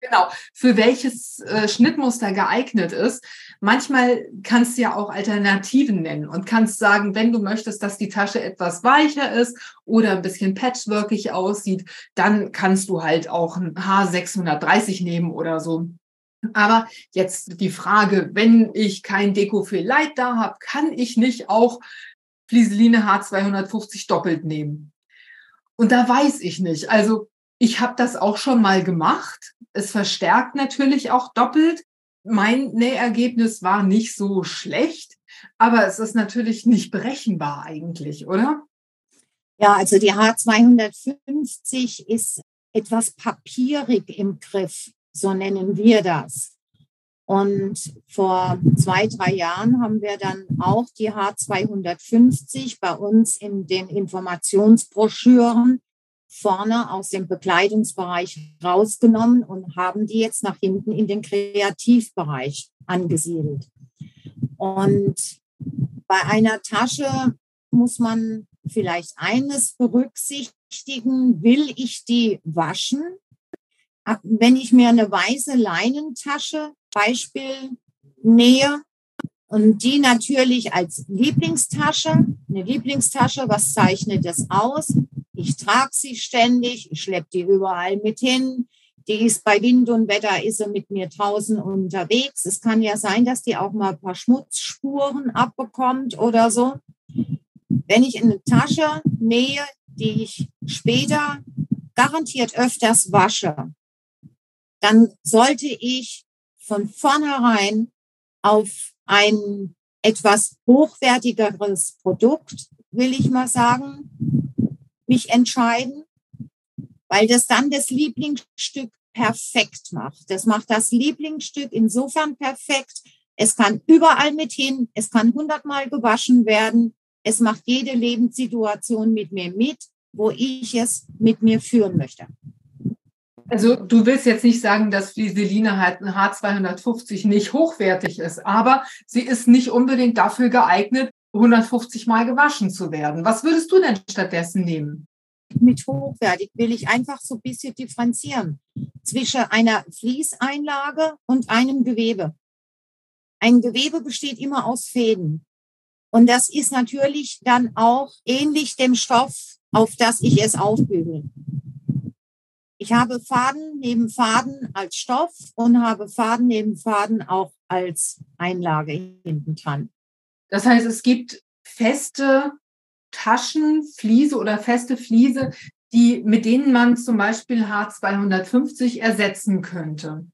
genau, für welches äh, Schnittmuster geeignet ist. Manchmal kannst du ja auch Alternativen nennen und kannst sagen, wenn du möchtest, dass die Tasche etwas weicher ist oder ein bisschen patchworkig aussieht, dann kannst du halt auch ein H630 nehmen oder so. Aber jetzt die Frage, wenn ich kein Deko für Light da habe, kann ich nicht auch Flieseline H250 doppelt nehmen. Und da weiß ich nicht. Also ich habe das auch schon mal gemacht. Es verstärkt natürlich auch doppelt. Mein Nähergebnis war nicht so schlecht, aber es ist natürlich nicht berechenbar eigentlich, oder? Ja, also die H250 ist etwas papierig im Griff, so nennen wir das. Und vor zwei, drei Jahren haben wir dann auch die H250 bei uns in den Informationsbroschüren vorne aus dem Bekleidungsbereich rausgenommen und haben die jetzt nach hinten in den Kreativbereich angesiedelt. Und bei einer Tasche muss man vielleicht eines berücksichtigen, will ich die waschen? Wenn ich mir eine weiße Leinentasche Beispiel nähe und die natürlich als Lieblingstasche, eine Lieblingstasche, was zeichnet das aus? Ich trage sie ständig, ich schleppe die überall mit hin. Die ist bei Wind und Wetter, ist sie mit mir draußen unterwegs. Es kann ja sein, dass die auch mal ein paar Schmutzspuren abbekommt oder so. Wenn ich eine Tasche nähe, die ich später garantiert öfters wasche, dann sollte ich von vornherein auf ein etwas hochwertigeres Produkt, will ich mal sagen, mich entscheiden, weil das dann das Lieblingsstück perfekt macht. Das macht das Lieblingsstück insofern perfekt. Es kann überall mit hin, es kann hundertmal gewaschen werden. Es macht jede Lebenssituation mit mir mit, wo ich es mit mir führen möchte. Also du willst jetzt nicht sagen, dass Flieseline halt ein H250 nicht hochwertig ist, aber sie ist nicht unbedingt dafür geeignet, 150 Mal gewaschen zu werden. Was würdest du denn stattdessen nehmen? Mit hochwertig will ich einfach so ein bisschen differenzieren zwischen einer Fließeinlage und einem Gewebe. Ein Gewebe besteht immer aus Fäden. Und das ist natürlich dann auch ähnlich dem Stoff, auf das ich es aufbügel. Ich habe Faden neben Faden als Stoff und habe Faden neben Faden auch als Einlage hinten dran. Das heißt, es gibt feste Taschen, Fliese oder feste Fliese, die, mit denen man zum Beispiel H250 ersetzen könnte.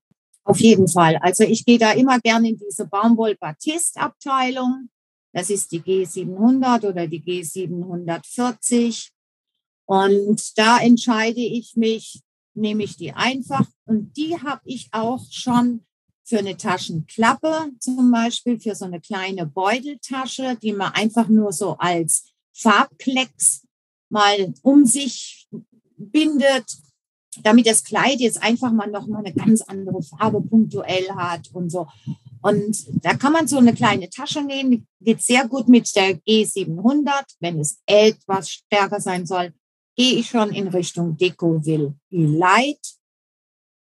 Auf jeden Fall. Also ich gehe da immer gerne in diese Baumwoll-Batist-Abteilung. Das ist die G700 oder die G740. Und da entscheide ich mich, nehme ich die einfach und die habe ich auch schon für eine Taschenklappe zum Beispiel, für so eine kleine Beuteltasche, die man einfach nur so als Farbklecks mal um sich bindet, damit das Kleid jetzt einfach mal noch mal eine ganz andere Farbe punktuell hat und so. Und da kann man so eine kleine Tasche nehmen, geht sehr gut mit der G700, wenn es etwas stärker sein soll gehe ich schon in Richtung Decoville Light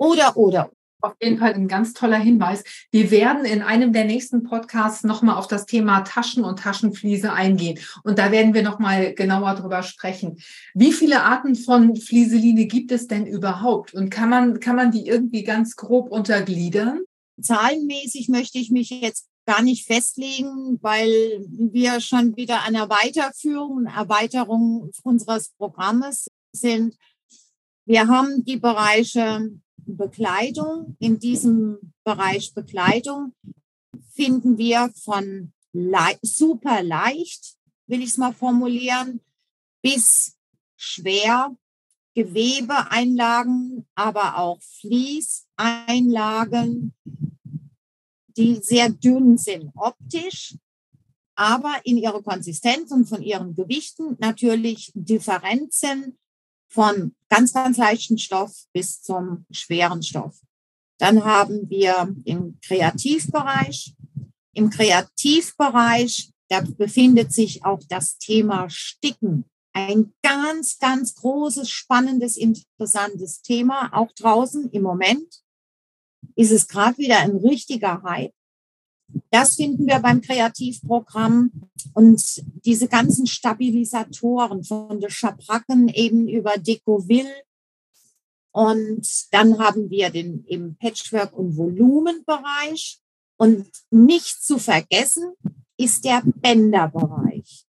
oder, oder. Auf jeden Fall ein ganz toller Hinweis. Wir werden in einem der nächsten Podcasts nochmal auf das Thema Taschen und Taschenfliese eingehen. Und da werden wir nochmal genauer drüber sprechen. Wie viele Arten von Flieseline gibt es denn überhaupt? Und kann man, kann man die irgendwie ganz grob untergliedern? Zahlenmäßig möchte ich mich jetzt gar nicht festlegen, weil wir schon wieder an der Weiterführung, Erweiterung unseres Programmes sind. Wir haben die Bereiche Bekleidung. In diesem Bereich Bekleidung finden wir von le super leicht, will ich es mal formulieren, bis schwer Gewebeeinlagen, aber auch Fließeinlagen, die sehr dünn sind optisch, aber in ihrer Konsistenz und von ihren Gewichten natürlich Differenzen von ganz, ganz leichten Stoff bis zum schweren Stoff. Dann haben wir im Kreativbereich. Im Kreativbereich, da befindet sich auch das Thema Sticken. Ein ganz, ganz großes, spannendes, interessantes Thema, auch draußen im Moment ist es gerade wieder ein richtiger Hype. Das finden wir beim Kreativprogramm und diese ganzen Stabilisatoren von der Schabracken eben über Decoville. Und dann haben wir den im Patchwork- und Volumenbereich. Und nicht zu vergessen ist der Bänderbereich.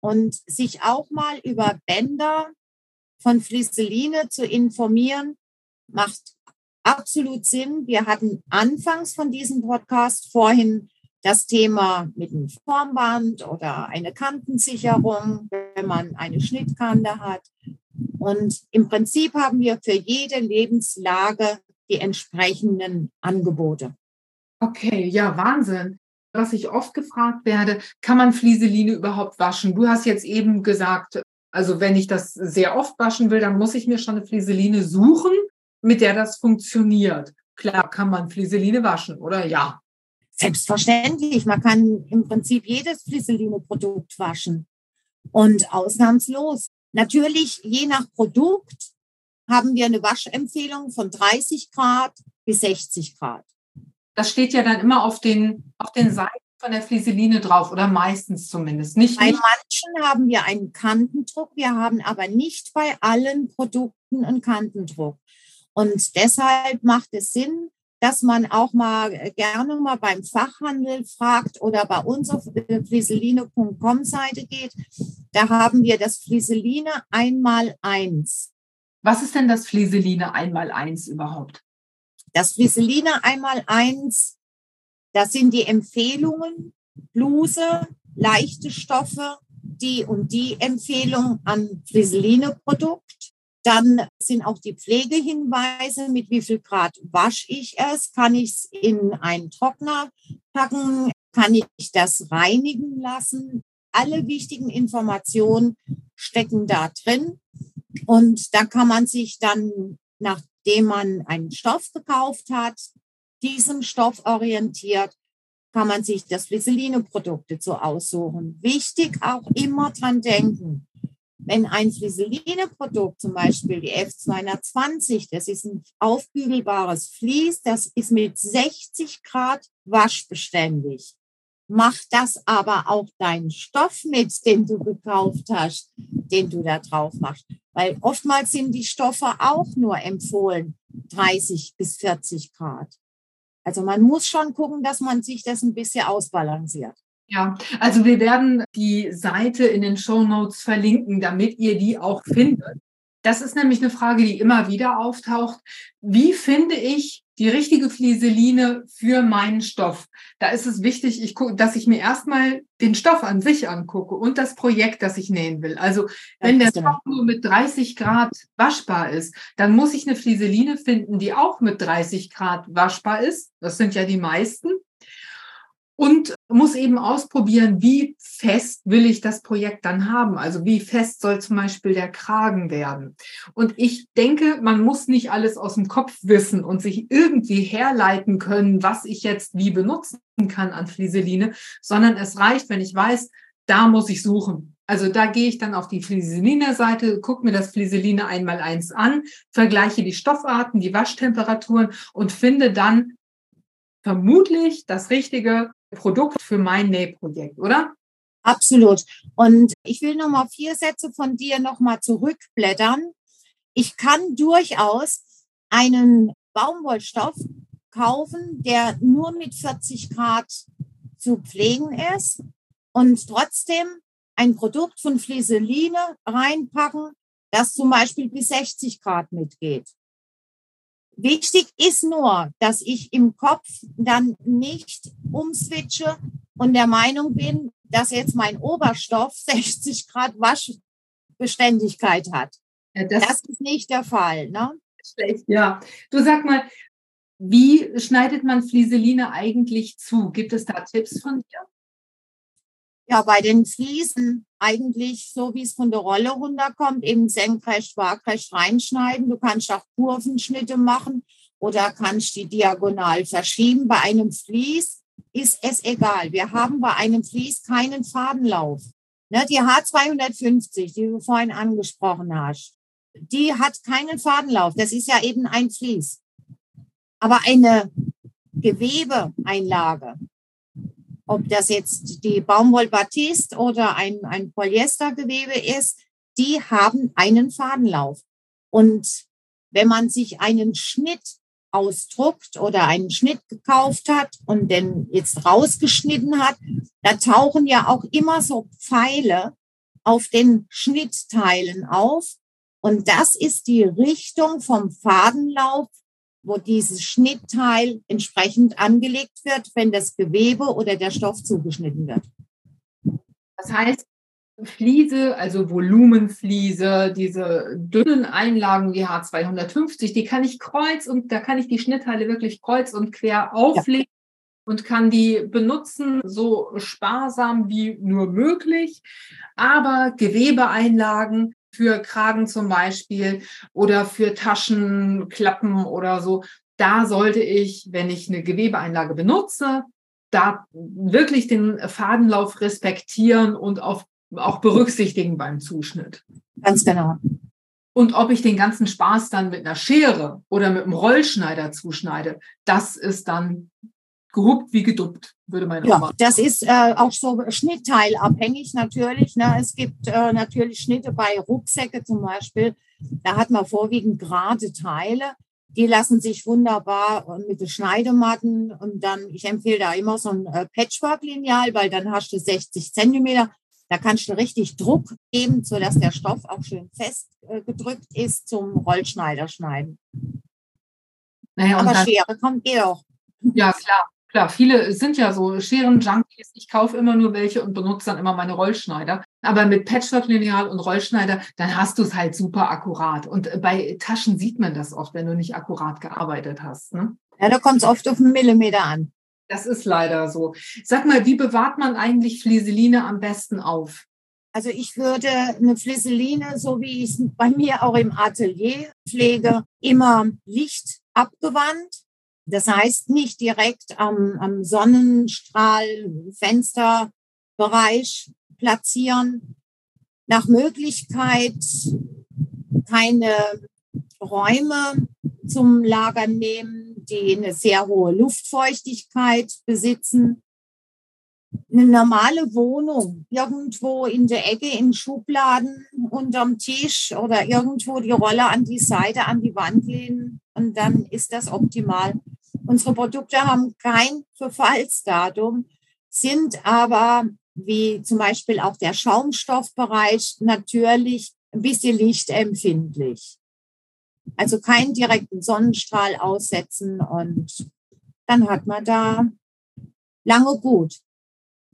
Und sich auch mal über Bänder von Flisseline zu informieren, macht absolut Sinn. Wir hatten anfangs von diesem Podcast vorhin das Thema mit einem Formband oder eine Kantensicherung, wenn man eine Schnittkante hat. Und im Prinzip haben wir für jede Lebenslage die entsprechenden Angebote. Okay, ja, Wahnsinn. Was ich oft gefragt werde, kann man Flieseline überhaupt waschen? Du hast jetzt eben gesagt, also wenn ich das sehr oft waschen will, dann muss ich mir schon eine Flieseline suchen mit der das funktioniert. Klar kann man Flieseline waschen, oder? Ja. Selbstverständlich. Man kann im Prinzip jedes Flieseline-Produkt waschen. Und ausnahmslos. Natürlich, je nach Produkt haben wir eine Waschempfehlung von 30 Grad bis 60 Grad. Das steht ja dann immer auf den, auf den Seiten von der Flieseline drauf oder meistens zumindest. Nicht, bei manchen haben wir einen Kantendruck, wir haben aber nicht bei allen Produkten einen Kantendruck. Und deshalb macht es Sinn, dass man auch mal äh, gerne mal beim Fachhandel fragt oder bei uns auf flieseline.com Seite geht. Da haben wir das Flieseline einmal eins. Was ist denn das Flieseline einmal eins überhaupt? Das Flieseline einmal eins, das sind die Empfehlungen, Bluse, leichte Stoffe, die und die Empfehlung an Flieseline-Produkt. Dann sind auch die Pflegehinweise, mit wie viel Grad wasche ich es, kann ich es in einen Trockner packen, kann ich das reinigen lassen. Alle wichtigen Informationen stecken da drin. Und da kann man sich dann, nachdem man einen Stoff gekauft hat, diesem Stoff orientiert, kann man sich das Flisseline-Produkte zu aussuchen. Wichtig auch immer dran denken wenn ein Flieseline-Produkt, zum Beispiel die F220, das ist ein aufbügelbares Vlies, das ist mit 60 Grad waschbeständig. Mach das aber auch deinen Stoff mit, den du gekauft hast, den du da drauf machst. Weil oftmals sind die Stoffe auch nur empfohlen 30 bis 40 Grad. Also man muss schon gucken, dass man sich das ein bisschen ausbalanciert. Ja, also wir werden die Seite in den Show Notes verlinken, damit ihr die auch findet. Das ist nämlich eine Frage, die immer wieder auftaucht. Wie finde ich die richtige Flieseline für meinen Stoff? Da ist es wichtig, ich dass ich mir erstmal den Stoff an sich angucke und das Projekt, das ich nähen will. Also wenn der Stoff nur mit 30 Grad waschbar ist, dann muss ich eine Flieseline finden, die auch mit 30 Grad waschbar ist. Das sind ja die meisten und muss eben ausprobieren, wie fest will ich das Projekt dann haben. Also wie fest soll zum Beispiel der Kragen werden. Und ich denke, man muss nicht alles aus dem Kopf wissen und sich irgendwie herleiten können, was ich jetzt wie benutzen kann an Flieseline, sondern es reicht, wenn ich weiß, da muss ich suchen. Also da gehe ich dann auf die Flieseline-Seite, gucke mir das Flieseline einmal eins an, vergleiche die Stoffarten, die Waschtemperaturen und finde dann vermutlich das richtige Produkt für mein Nähprojekt, oder? Absolut. Und ich will nochmal vier Sätze von dir nochmal zurückblättern. Ich kann durchaus einen Baumwollstoff kaufen, der nur mit 40 Grad zu pflegen ist und trotzdem ein Produkt von Flieseline reinpacken, das zum Beispiel bis 60 Grad mitgeht. Wichtig ist nur, dass ich im Kopf dann nicht umswitche und der Meinung bin, dass jetzt mein Oberstoff 60 Grad Waschbeständigkeit hat. Ja, das, das, ist nicht der Fall. Ne? Schlecht, ja. Du sag mal, wie schneidet man Flieseline eigentlich zu? Gibt es da Tipps von dir? Ja, bei den Fliesen eigentlich so, wie es von der Rolle runterkommt, eben senkrecht, waagrecht reinschneiden. Du kannst auch Kurvenschnitte machen oder kannst die diagonal verschieben. Bei einem Vlies ist es egal. Wir haben bei einem Vlies keinen Fadenlauf. Ne, die H250, die du vorhin angesprochen hast, die hat keinen Fadenlauf. Das ist ja eben ein Vlies. Aber eine Gewebeeinlage, ob das jetzt die Baumwoll-Batiste oder ein, ein Polyestergewebe ist, die haben einen Fadenlauf. Und wenn man sich einen Schnitt ausdruckt oder einen Schnitt gekauft hat und den jetzt rausgeschnitten hat, da tauchen ja auch immer so Pfeile auf den Schnittteilen auf. Und das ist die Richtung vom Fadenlauf, wo dieses Schnittteil entsprechend angelegt wird, wenn das Gewebe oder der Stoff zugeschnitten wird. Das heißt, Fliese, also Volumenfliese, diese dünnen Einlagen, die H250, die kann ich kreuz und da kann ich die Schnittteile wirklich kreuz und quer auflegen ja. und kann die benutzen, so sparsam wie nur möglich. Aber Gewebeeinlagen für Kragen zum Beispiel oder für Taschenklappen oder so, da sollte ich, wenn ich eine Gewebeeinlage benutze, da wirklich den Fadenlauf respektieren und auf auch berücksichtigen beim Zuschnitt. Ganz genau. Und ob ich den ganzen Spaß dann mit einer Schere oder mit einem Rollschneider zuschneide, das ist dann gehupt wie geduppt, würde man ja, Oma. Das ist äh, auch so schnittteilabhängig natürlich. Ne? Es gibt äh, natürlich Schnitte bei Rucksäcke zum Beispiel. Da hat man vorwiegend gerade Teile. Die lassen sich wunderbar äh, mit den Schneidematten und dann, ich empfehle da immer so ein äh, Patchwork-Lineal, weil dann hast du 60 Zentimeter da kannst du richtig Druck geben, sodass der Stoff auch schön fest äh, gedrückt ist zum Rollschneider schneiden. Naja, Aber dann, Schere kommt eh auch. Ja, klar. Klar, viele sind ja so Scheren-Junkies. Ich kaufe immer nur welche und benutze dann immer meine Rollschneider. Aber mit Patchwork-Lineal und Rollschneider, dann hast du es halt super akkurat. Und äh, bei Taschen sieht man das oft, wenn du nicht akkurat gearbeitet hast. Ne? Ja, da kommt es oft auf einen Millimeter an. Das ist leider so. Sag mal, wie bewahrt man eigentlich Flieseline am besten auf? Also ich würde eine Flieseline, so wie ich es bei mir auch im Atelier pflege, immer Licht abgewandt. Das heißt nicht direkt am, am Sonnenstrahl, Fensterbereich platzieren. Nach Möglichkeit keine Räume zum Lagern nehmen, die eine sehr hohe Luftfeuchtigkeit besitzen. Eine normale Wohnung, irgendwo in der Ecke, in Schubladen, unterm Tisch oder irgendwo die Rolle an die Seite, an die Wand lehnen und dann ist das optimal. Unsere Produkte haben kein Verfallsdatum, sind aber wie zum Beispiel auch der Schaumstoffbereich natürlich ein bisschen lichtempfindlich. Also keinen direkten Sonnenstrahl aussetzen und dann hat man da lange gut.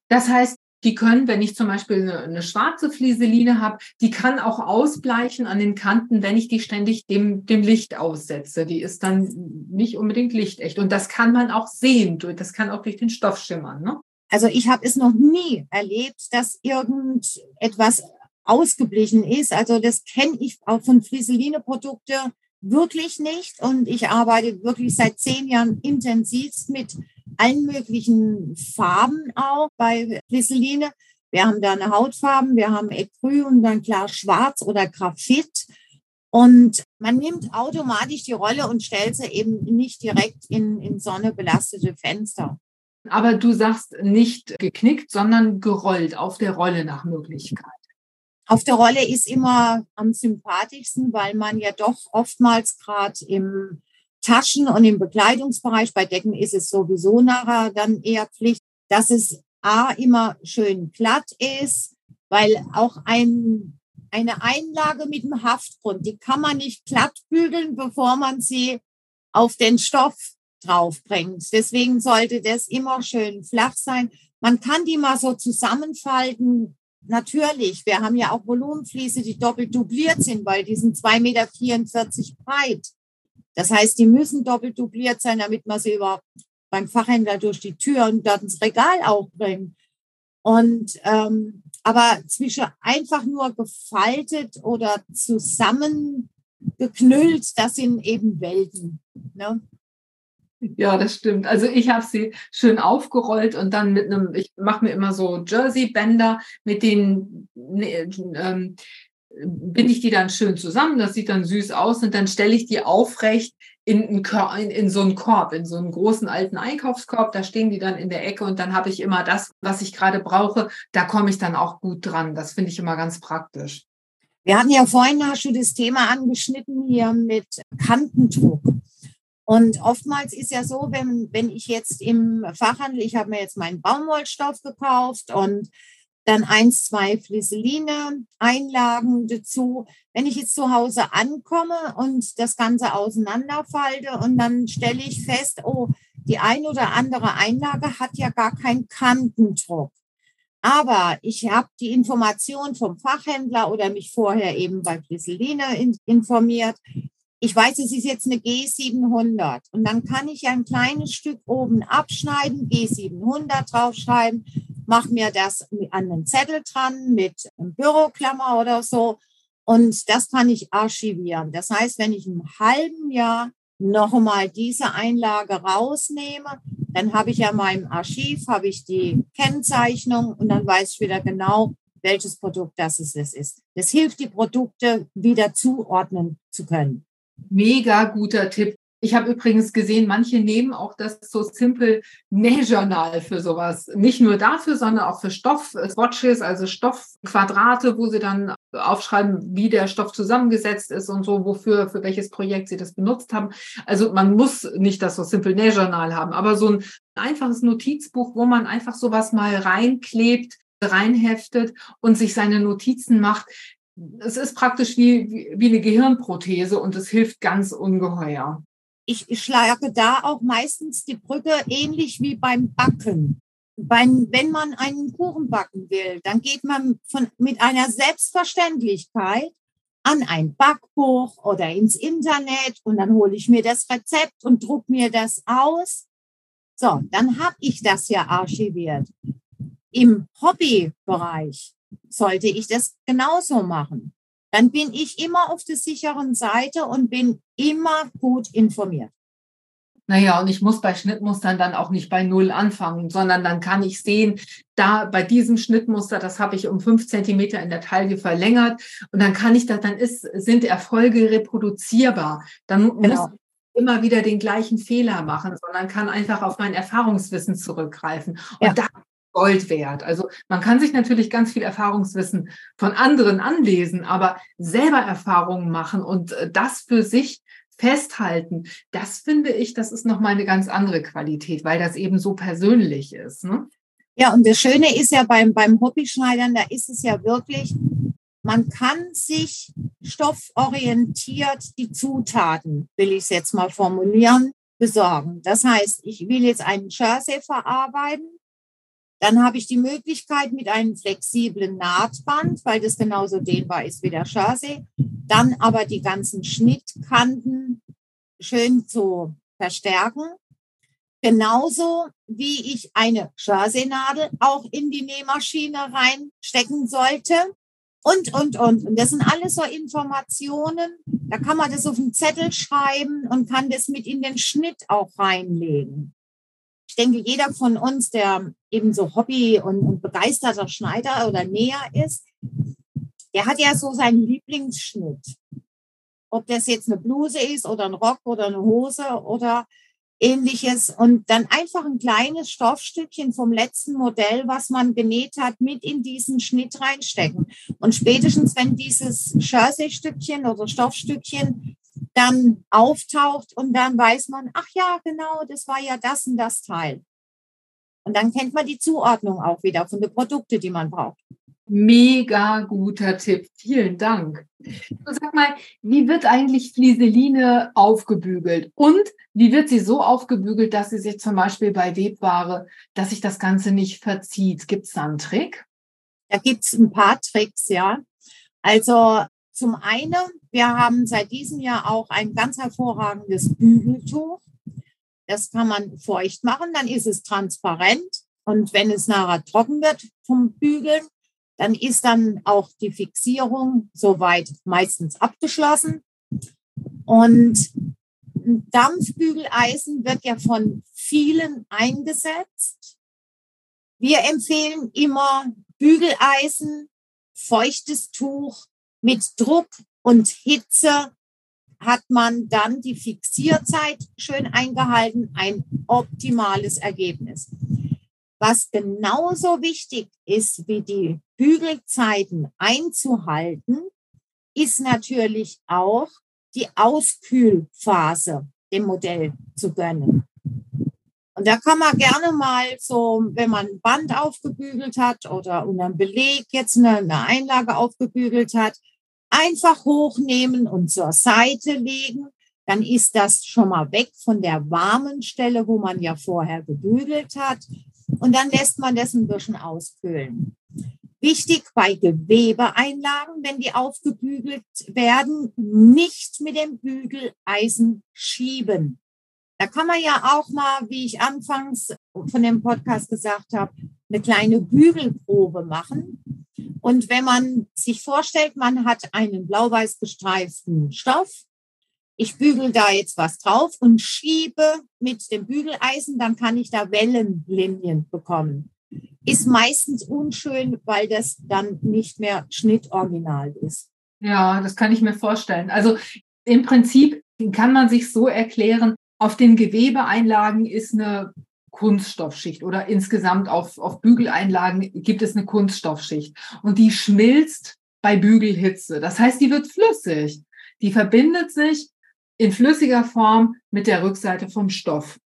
Das heißt, die können, wenn ich zum Beispiel eine, eine schwarze Flieseline habe, die kann auch ausbleichen an den Kanten, wenn ich die ständig dem, dem Licht aussetze. Die ist dann nicht unbedingt lichtecht. Und das kann man auch sehen. Das kann auch durch den Stoff schimmern. Ne? Also ich habe es noch nie erlebt, dass irgendetwas ausgeblichen ist. Also das kenne ich auch von Flieseline-Produkte wirklich nicht. Und ich arbeite wirklich seit zehn Jahren intensivst mit allen möglichen Farben auch bei Glyceline. Wir haben da eine Hautfarben, wir haben Ecru und dann klar schwarz oder Graphit. Und man nimmt automatisch die Rolle und stellt sie eben nicht direkt in, in sonnebelastete Fenster. Aber du sagst nicht geknickt, sondern gerollt auf der Rolle nach Möglichkeit. Auf der Rolle ist immer am sympathischsten, weil man ja doch oftmals gerade im Taschen- und im Bekleidungsbereich, bei Decken ist es sowieso nachher dann eher Pflicht, dass es A immer schön glatt ist, weil auch ein, eine Einlage mit dem Haftgrund, die kann man nicht glatt bügeln, bevor man sie auf den Stoff draufbringt. Deswegen sollte das immer schön flach sein. Man kann die mal so zusammenfalten. Natürlich, wir haben ja auch Volumenfliese, die doppelt dubliert sind, weil die sind 2,44 Meter breit. Das heißt, die müssen doppelt dubliert sein, damit man sie überhaupt beim Fachhändler durch die Tür und dort ins Regal auch bringen. Und ähm, aber zwischen einfach nur gefaltet oder zusammengeknüllt, das sind eben Welten. Ne? Ja, das stimmt. Also ich habe sie schön aufgerollt und dann mit einem, ich mache mir immer so Jersey-Bänder, mit denen ne, ähm, binde ich die dann schön zusammen, das sieht dann süß aus und dann stelle ich die aufrecht in, in, in, so einen Korb, in so einen großen alten Einkaufskorb, da stehen die dann in der Ecke und dann habe ich immer das, was ich gerade brauche, da komme ich dann auch gut dran. Das finde ich immer ganz praktisch. Wir hatten ja vorhin hast du das Thema angeschnitten hier mit Kantendruck. Und oftmals ist ja so, wenn, wenn ich jetzt im Fachhandel, ich habe mir jetzt meinen Baumwollstoff gekauft und dann eins, zwei Flisseline, Einlagen dazu. Wenn ich jetzt zu Hause ankomme und das Ganze auseinanderfalte und dann stelle ich fest, oh, die ein oder andere Einlage hat ja gar keinen Kantendruck. Aber ich habe die Information vom Fachhändler oder mich vorher eben bei Flisseline informiert ich weiß, es ist jetzt eine G700 und dann kann ich ein kleines Stück oben abschneiden, G700 draufschreiben, mache mir das an einen Zettel dran mit Büroklammer oder so und das kann ich archivieren. Das heißt, wenn ich im halben Jahr noch einmal diese Einlage rausnehme, dann habe ich ja in meinem Archiv, habe ich die Kennzeichnung und dann weiß ich wieder genau, welches Produkt das ist. Das hilft, die Produkte wieder zuordnen zu können. Mega guter Tipp. Ich habe übrigens gesehen, manche nehmen auch das so Simple Nähjournal für sowas. Nicht nur dafür, sondern auch für Stoffswatches, also Stoffquadrate, wo sie dann aufschreiben, wie der Stoff zusammengesetzt ist und so, wofür, für welches Projekt sie das benutzt haben. Also man muss nicht das so Simple Nähjournal haben, aber so ein einfaches Notizbuch, wo man einfach sowas mal reinklebt, reinheftet und sich seine Notizen macht es ist praktisch wie, wie eine Gehirnprothese und es hilft ganz ungeheuer. Ich, ich schlage da auch meistens die Brücke ähnlich wie beim Backen. Beim, wenn man einen Kuchen backen will, dann geht man von, mit einer Selbstverständlichkeit an ein Backbuch oder ins Internet und dann hole ich mir das Rezept und druck mir das aus. So, dann habe ich das ja archiviert. Im Hobbybereich sollte ich das genauso machen. Dann bin ich immer auf der sicheren Seite und bin immer gut informiert. Naja, und ich muss bei Schnittmustern dann auch nicht bei Null anfangen, sondern dann kann ich sehen, da bei diesem Schnittmuster, das habe ich um fünf Zentimeter in der Taille verlängert und dann kann ich das, dann ist, sind Erfolge reproduzierbar. Dann genau. muss ich immer wieder den gleichen Fehler machen, sondern kann einfach auf mein Erfahrungswissen zurückgreifen. Und ja. da Gold wert. Also man kann sich natürlich ganz viel Erfahrungswissen von anderen anlesen, aber selber Erfahrungen machen und äh, das für sich festhalten, das finde ich, das ist nochmal eine ganz andere Qualität, weil das eben so persönlich ist. Ne? Ja, und das Schöne ist ja beim, beim Hobbyschneidern, da ist es ja wirklich, man kann sich stofforientiert die Zutaten, will ich es jetzt mal formulieren, besorgen. Das heißt, ich will jetzt einen Jersey verarbeiten dann habe ich die Möglichkeit mit einem flexiblen Nahtband, weil das genauso dehnbar ist wie der Jersey, dann aber die ganzen Schnittkanten schön zu verstärken. Genauso wie ich eine Jersey-Nadel auch in die Nähmaschine reinstecken sollte. Und, und, und. Und das sind alles so Informationen. Da kann man das auf einen Zettel schreiben und kann das mit in den Schnitt auch reinlegen. Ich denke, jeder von uns, der eben so Hobby und, und begeisterter Schneider oder Näher ist, der hat ja so seinen Lieblingsschnitt. Ob das jetzt eine Bluse ist oder ein Rock oder eine Hose oder ähnliches und dann einfach ein kleines Stoffstückchen vom letzten Modell, was man genäht hat, mit in diesen Schnitt reinstecken. Und spätestens, wenn dieses Jersey-Stückchen oder Stoffstückchen dann auftaucht und dann weiß man, ach ja, genau, das war ja das und das Teil. Und dann kennt man die Zuordnung auch wieder von den Produkten, die man braucht. Mega guter Tipp. Vielen Dank. Sag mal, wie wird eigentlich Flieseline aufgebügelt? Und wie wird sie so aufgebügelt, dass sie sich zum Beispiel bei Webware, dass sich das Ganze nicht verzieht? Gibt es da einen Trick? Da gibt es ein paar Tricks, ja. Also zum einen, wir haben seit diesem Jahr auch ein ganz hervorragendes Bügeltuch. Das kann man feucht machen, dann ist es transparent. Und wenn es nachher trocken wird vom Bügeln, dann ist dann auch die Fixierung soweit meistens abgeschlossen. Und Dampfbügeleisen wird ja von vielen eingesetzt. Wir empfehlen immer Bügeleisen, feuchtes Tuch mit Druck und Hitze hat man dann die Fixierzeit schön eingehalten, ein optimales Ergebnis. Was genauso wichtig ist wie die Bügelzeiten einzuhalten, ist natürlich auch die Auskühlphase dem Modell zu gönnen. Und da kann man gerne mal so, wenn man ein Band aufgebügelt hat oder unter einem Beleg jetzt eine, eine Einlage aufgebügelt hat, einfach hochnehmen und zur Seite legen. Dann ist das schon mal weg von der warmen Stelle, wo man ja vorher gebügelt hat. Und dann lässt man das ein bisschen auskühlen. Wichtig bei Gewebeeinlagen, wenn die aufgebügelt werden, nicht mit dem Bügeleisen schieben. Da kann man ja auch mal, wie ich anfangs von dem Podcast gesagt habe, eine kleine Bügelprobe machen. Und wenn man sich vorstellt, man hat einen blau-weiß gestreiften Stoff, ich bügel da jetzt was drauf und schiebe mit dem Bügeleisen, dann kann ich da Wellenlinien bekommen ist meistens unschön, weil das dann nicht mehr schnittoriginal ist. Ja, das kann ich mir vorstellen. Also im Prinzip kann man sich so erklären, auf den Gewebeeinlagen ist eine Kunststoffschicht oder insgesamt auf, auf Bügeleinlagen gibt es eine Kunststoffschicht und die schmilzt bei Bügelhitze. Das heißt, die wird flüssig. Die verbindet sich in flüssiger Form mit der Rückseite vom Stoff.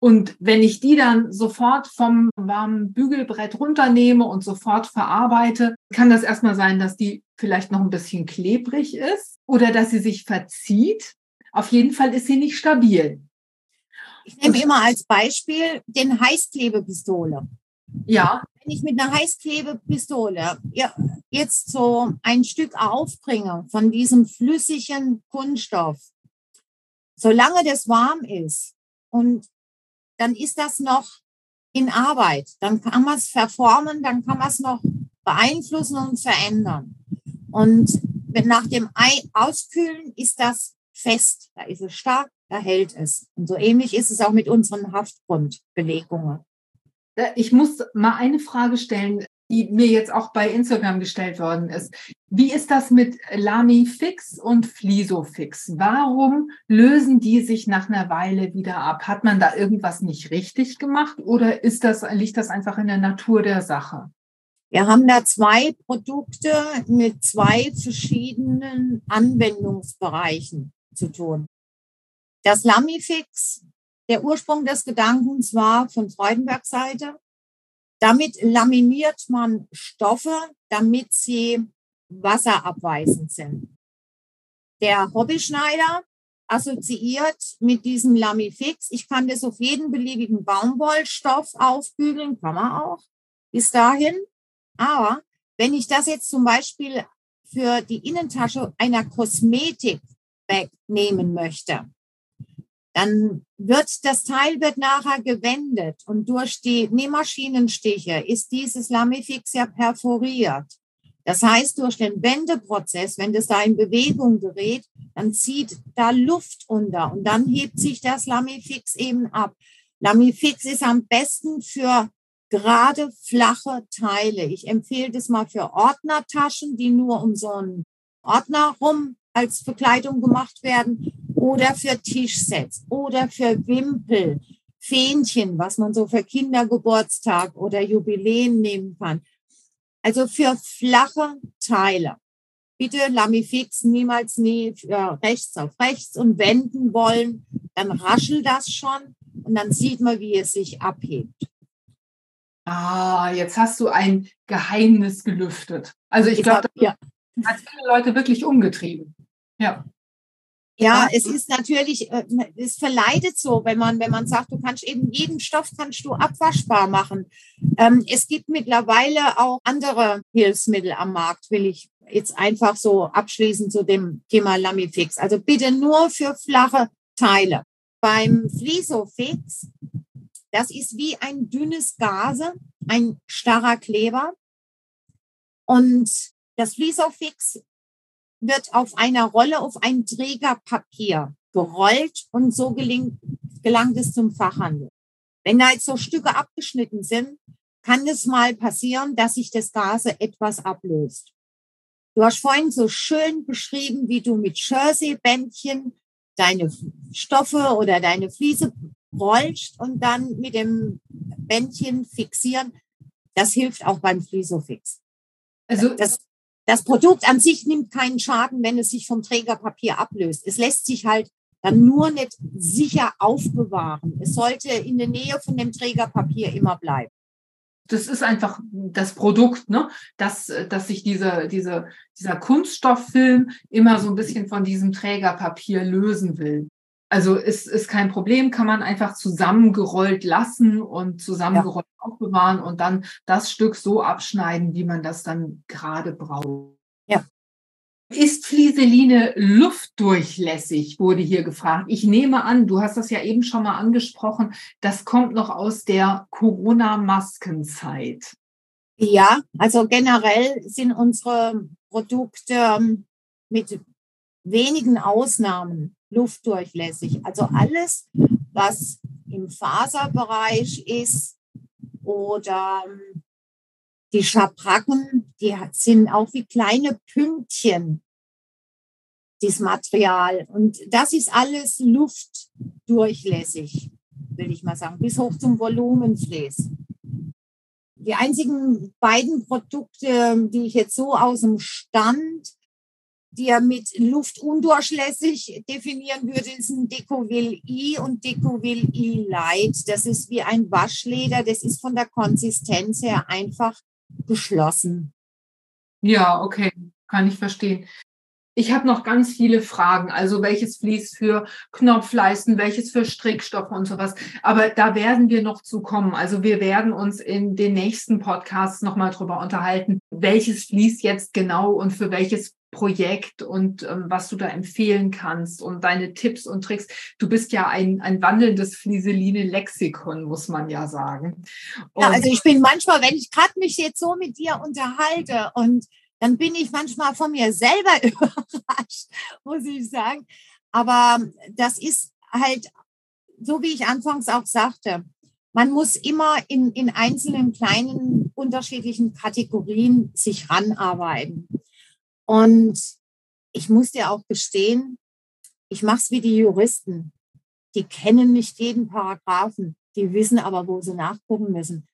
Und wenn ich die dann sofort vom warmen Bügelbrett runternehme und sofort verarbeite, kann das erstmal sein, dass die vielleicht noch ein bisschen klebrig ist oder dass sie sich verzieht. Auf jeden Fall ist sie nicht stabil. Ich nehme immer als Beispiel den Heißklebepistole. Ja. Wenn ich mit einer Heißklebepistole jetzt so ein Stück aufbringe von diesem flüssigen Kunststoff, solange das warm ist und dann ist das noch in Arbeit. Dann kann man es verformen, dann kann man es noch beeinflussen und verändern. Und nach dem Auskühlen ist das fest, da ist es stark, da hält es. Und so ähnlich ist es auch mit unseren Haftgrundbelegungen. Ich muss mal eine Frage stellen die mir jetzt auch bei Instagram gestellt worden ist. Wie ist das mit Lamifix und Flisofix? Warum lösen die sich nach einer Weile wieder ab? Hat man da irgendwas nicht richtig gemacht oder ist das, liegt das einfach in der Natur der Sache? Wir haben da zwei Produkte mit zwei verschiedenen Anwendungsbereichen zu tun. Das Lamifix, der Ursprung des Gedankens war von Freudenbergs Seite, damit laminiert man Stoffe, damit sie wasserabweisend sind. Der Hobbyschneider assoziiert mit diesem Lamifix. Ich kann das auf jeden beliebigen Baumwollstoff aufbügeln, kann man auch bis dahin. Aber wenn ich das jetzt zum Beispiel für die Innentasche einer Kosmetik wegnehmen möchte, dann wird das Teil wird nachher gewendet und durch die Nähmaschinenstiche ist dieses Lamifix ja perforiert. Das heißt, durch den Wendeprozess, wenn das da in Bewegung gerät, dann zieht da Luft unter und dann hebt sich das Lamifix eben ab. Lamifix ist am besten für gerade flache Teile. Ich empfehle das mal für Ordnertaschen, die nur um so einen Ordner rum als Verkleidung gemacht werden oder für Tischsets oder für Wimpel, Fähnchen, was man so für Kindergeburtstag oder Jubiläen nehmen kann. Also für flache Teile. Bitte Lamifix niemals nie rechts auf rechts und wenden wollen. Dann raschelt das schon und dann sieht man, wie es sich abhebt. Ah, jetzt hast du ein Geheimnis gelüftet. Also ich glaube, ja. hat viele Leute wirklich umgetrieben. Ja. Ja, es ist natürlich, äh, es verleidet so, wenn man, wenn man sagt, du kannst eben jeden Stoff kannst du abwaschbar machen. Ähm, es gibt mittlerweile auch andere Hilfsmittel am Markt, will ich jetzt einfach so abschließen zu dem Thema Lamifix. Also bitte nur für flache Teile. Beim Flisofix, das ist wie ein dünnes Gase, ein starrer Kleber. Und das Flisofix wird auf einer Rolle auf ein Trägerpapier gerollt und so gelingt, gelangt es zum Fachhandel. Wenn da jetzt so Stücke abgeschnitten sind, kann es mal passieren, dass sich das Gase etwas ablöst. Du hast vorhin so schön beschrieben, wie du mit Jersey-Bändchen deine Stoffe oder deine Fliese rollst und dann mit dem Bändchen fixieren. Das hilft auch beim Fliesofix. Also das, das Produkt an sich nimmt keinen Schaden, wenn es sich vom Trägerpapier ablöst. Es lässt sich halt dann nur nicht sicher aufbewahren. Es sollte in der Nähe von dem Trägerpapier immer bleiben. Das ist einfach das Produkt, ne? dass, dass sich diese, diese, dieser Kunststofffilm immer so ein bisschen von diesem Trägerpapier lösen will. Also ist, ist kein Problem, kann man einfach zusammengerollt lassen und zusammengerollt ja. aufbewahren und dann das Stück so abschneiden, wie man das dann gerade braucht. Ja. Ist Flieseline luftdurchlässig, wurde hier gefragt. Ich nehme an, du hast das ja eben schon mal angesprochen, das kommt noch aus der Corona-Maskenzeit. Ja, also generell sind unsere Produkte ähm, mit wenigen Ausnahmen luftdurchlässig. Also alles, was im Faserbereich ist oder ähm, die Schabracken, die sind auch wie kleine Pünktchen, dieses Material. Und das ist alles luftdurchlässig, will ich mal sagen, bis hoch zum Volumenfläß. Die einzigen beiden Produkte, die ich jetzt so aus dem Stand die er mit Luft undurchlässig definieren würde, ist ein Decovil I und Decovil I Light. Das ist wie ein Waschleder. Das ist von der Konsistenz her einfach geschlossen. Ja, okay, kann ich verstehen. Ich habe noch ganz viele Fragen, also welches Vlies für Knopfleisten, welches für Strickstoffe und sowas. Aber da werden wir noch zu kommen. Also wir werden uns in den nächsten Podcasts nochmal drüber unterhalten, welches Vlies jetzt genau und für welches Projekt und ähm, was du da empfehlen kannst und deine Tipps und Tricks. Du bist ja ein, ein wandelndes Flieseline-Lexikon, muss man ja sagen. Und ja, also ich bin manchmal, wenn ich gerade mich jetzt so mit dir unterhalte und dann bin ich manchmal von mir selber überrascht, muss ich sagen. Aber das ist halt, so wie ich anfangs auch sagte, man muss immer in, in einzelnen kleinen unterschiedlichen Kategorien sich ranarbeiten. Und ich muss dir auch gestehen, ich mache es wie die Juristen. Die kennen nicht jeden Paragraphen, die wissen aber, wo sie nachgucken müssen.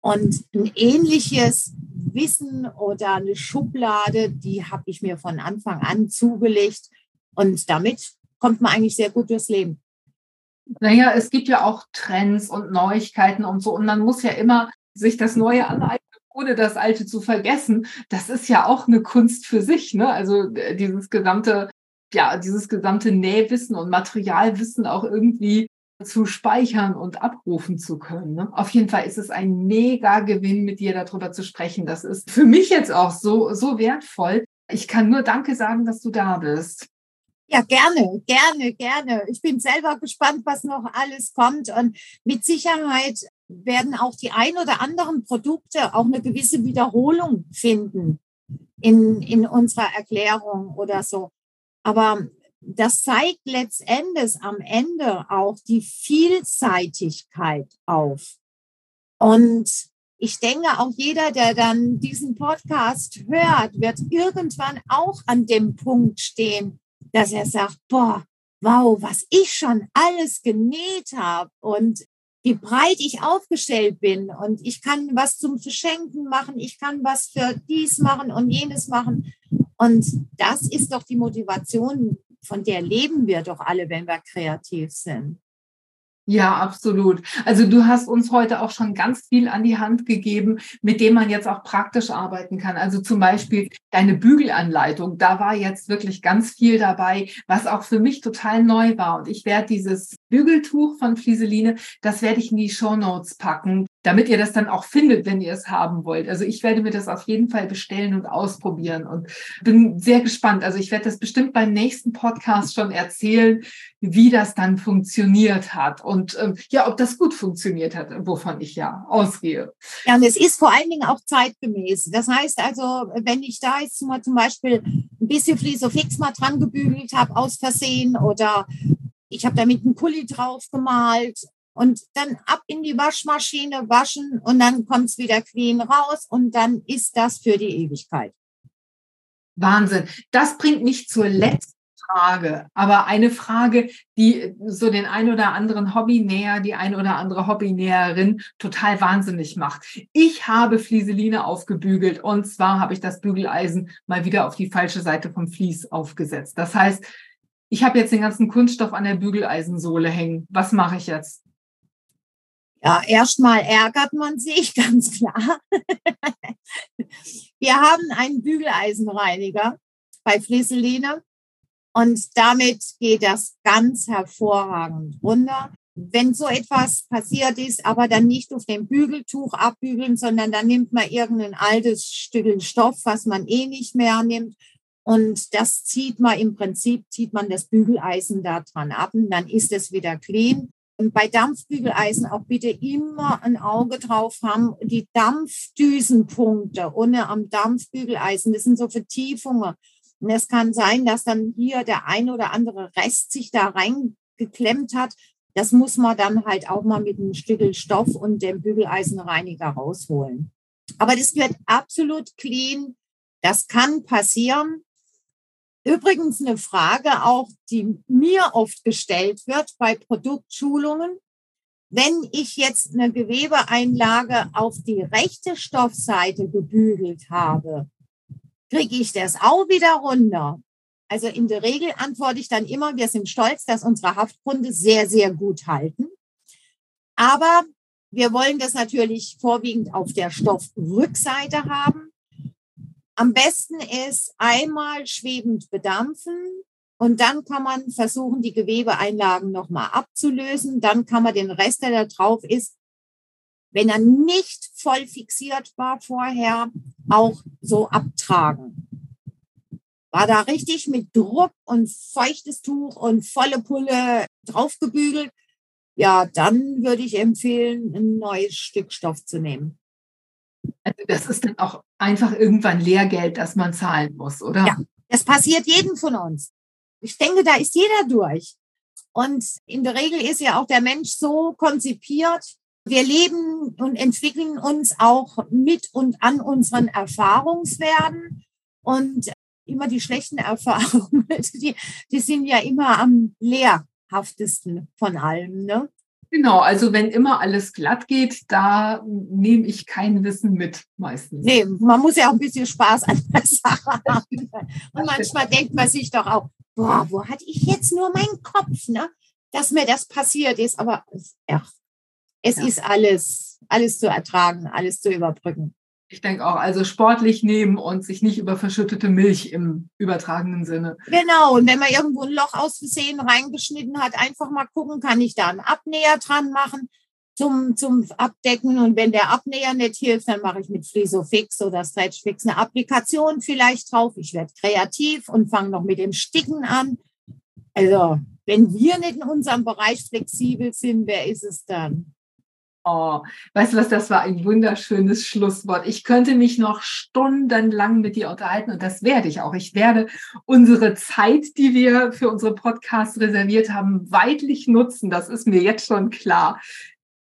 Und ein ähnliches Wissen oder eine Schublade, die habe ich mir von Anfang an zugelegt. Und damit kommt man eigentlich sehr gut durchs Leben. Naja, es gibt ja auch Trends und Neuigkeiten und so. Und man muss ja immer sich das Neue aneignen ohne das Alte zu vergessen, das ist ja auch eine Kunst für sich. Ne? Also äh, dieses gesamte, ja, dieses gesamte Nähwissen und Materialwissen auch irgendwie zu speichern und abrufen zu können. Ne? Auf jeden Fall ist es ein mega Gewinn, mit dir darüber zu sprechen. Das ist für mich jetzt auch so, so wertvoll. Ich kann nur Danke sagen, dass du da bist. Ja, gerne, gerne, gerne. Ich bin selber gespannt, was noch alles kommt. Und mit Sicherheit werden auch die ein oder anderen Produkte auch eine gewisse Wiederholung finden in, in unserer Erklärung oder so. Aber das zeigt letztendlich am Ende auch die Vielseitigkeit auf. Und ich denke, auch jeder, der dann diesen Podcast hört, wird irgendwann auch an dem Punkt stehen, dass er sagt, boah, wow, was ich schon alles genäht habe und wie breit ich aufgestellt bin und ich kann was zum Verschenken machen, ich kann was für dies machen und jenes machen. Und das ist doch die Motivation, von der leben wir doch alle, wenn wir kreativ sind. Ja, absolut. Also du hast uns heute auch schon ganz viel an die Hand gegeben, mit dem man jetzt auch praktisch arbeiten kann. Also zum Beispiel deine Bügelanleitung. Da war jetzt wirklich ganz viel dabei, was auch für mich total neu war. Und ich werde dieses Bügeltuch von Flieseline, das werde ich in die Show Notes packen damit ihr das dann auch findet, wenn ihr es haben wollt. Also ich werde mir das auf jeden Fall bestellen und ausprobieren und bin sehr gespannt. Also ich werde das bestimmt beim nächsten Podcast schon erzählen, wie das dann funktioniert hat und ähm, ja, ob das gut funktioniert hat, wovon ich ja ausgehe. Ja, und es ist vor allen Dingen auch zeitgemäß. Das heißt also, wenn ich da jetzt mal zum Beispiel ein bisschen Fliesofix mal dran gebügelt habe aus Versehen oder ich habe damit einen Pulli drauf gemalt und dann ab in die Waschmaschine waschen und dann kommt es wieder clean raus und dann ist das für die Ewigkeit. Wahnsinn. Das bringt mich zur letzten Frage, aber eine Frage, die so den ein oder anderen Hobbynäher, die ein oder andere Hobbynäherin total wahnsinnig macht. Ich habe Flieseline aufgebügelt und zwar habe ich das Bügeleisen mal wieder auf die falsche Seite vom Vlies aufgesetzt. Das heißt, ich habe jetzt den ganzen Kunststoff an der Bügeleisensohle hängen. Was mache ich jetzt? Ja, erstmal ärgert man sich, ganz klar. Wir haben einen Bügeleisenreiniger bei Flieseline und damit geht das ganz hervorragend runter. Wenn so etwas passiert ist, aber dann nicht auf dem Bügeltuch abbügeln, sondern dann nimmt man irgendein altes Stück Stoff, was man eh nicht mehr nimmt. Und das zieht man im Prinzip, zieht man das Bügeleisen da dran ab und dann ist es wieder clean. Und bei Dampfbügeleisen auch bitte immer ein Auge drauf haben. Die Dampfdüsenpunkte ohne am Dampfbügeleisen, das sind so Vertiefungen. Und es kann sein, dass dann hier der ein oder andere Rest sich da reingeklemmt hat. Das muss man dann halt auch mal mit einem Stückel Stoff und dem Bügeleisenreiniger rausholen. Aber das wird absolut clean. Das kann passieren. Übrigens eine Frage auch, die mir oft gestellt wird bei Produktschulungen. Wenn ich jetzt eine Gewebeeinlage auf die rechte Stoffseite gebügelt habe, kriege ich das auch wieder runter? Also in der Regel antworte ich dann immer, wir sind stolz, dass unsere Haftgründe sehr, sehr gut halten. Aber wir wollen das natürlich vorwiegend auf der Stoffrückseite haben. Am besten ist einmal schwebend bedampfen und dann kann man versuchen, die Gewebeeinlagen nochmal abzulösen. Dann kann man den Rest, der da drauf ist, wenn er nicht voll fixiert war vorher, auch so abtragen. War da richtig mit Druck und feuchtes Tuch und volle Pulle draufgebügelt, ja, dann würde ich empfehlen, ein neues Stück Stoff zu nehmen. Also das ist dann auch einfach irgendwann Lehrgeld, das man zahlen muss, oder? Ja, das passiert jedem von uns. Ich denke, da ist jeder durch. Und in der Regel ist ja auch der Mensch so konzipiert. Wir leben und entwickeln uns auch mit und an unseren Erfahrungswerten. Und immer die schlechten Erfahrungen, die, die sind ja immer am lehrhaftesten von allem. Ne? Genau, also wenn immer alles glatt geht, da nehme ich kein Wissen mit meistens. Nee, man muss ja auch ein bisschen Spaß an der Sache haben. Und manchmal denkt man sich doch auch, boah, wo hatte ich jetzt nur meinen Kopf, ne? dass mir das passiert ist. Aber ja, es ja. ist alles, alles zu ertragen, alles zu überbrücken. Ich denke auch, also sportlich nehmen und sich nicht über verschüttete Milch im übertragenen Sinne. Genau, und wenn man irgendwo ein Loch aus Versehen reingeschnitten hat, einfach mal gucken, kann ich da einen Abnäher dran machen zum, zum Abdecken. Und wenn der Abnäher nicht hilft, dann mache ich mit Flisofix oder Stretchfix eine Applikation vielleicht drauf. Ich werde kreativ und fange noch mit dem Sticken an. Also, wenn wir nicht in unserem Bereich flexibel sind, wer ist es dann? Oh, weißt du was, das war ein wunderschönes Schlusswort. Ich könnte mich noch stundenlang mit dir unterhalten und das werde ich auch. Ich werde unsere Zeit, die wir für unsere Podcasts reserviert haben, weitlich nutzen. Das ist mir jetzt schon klar.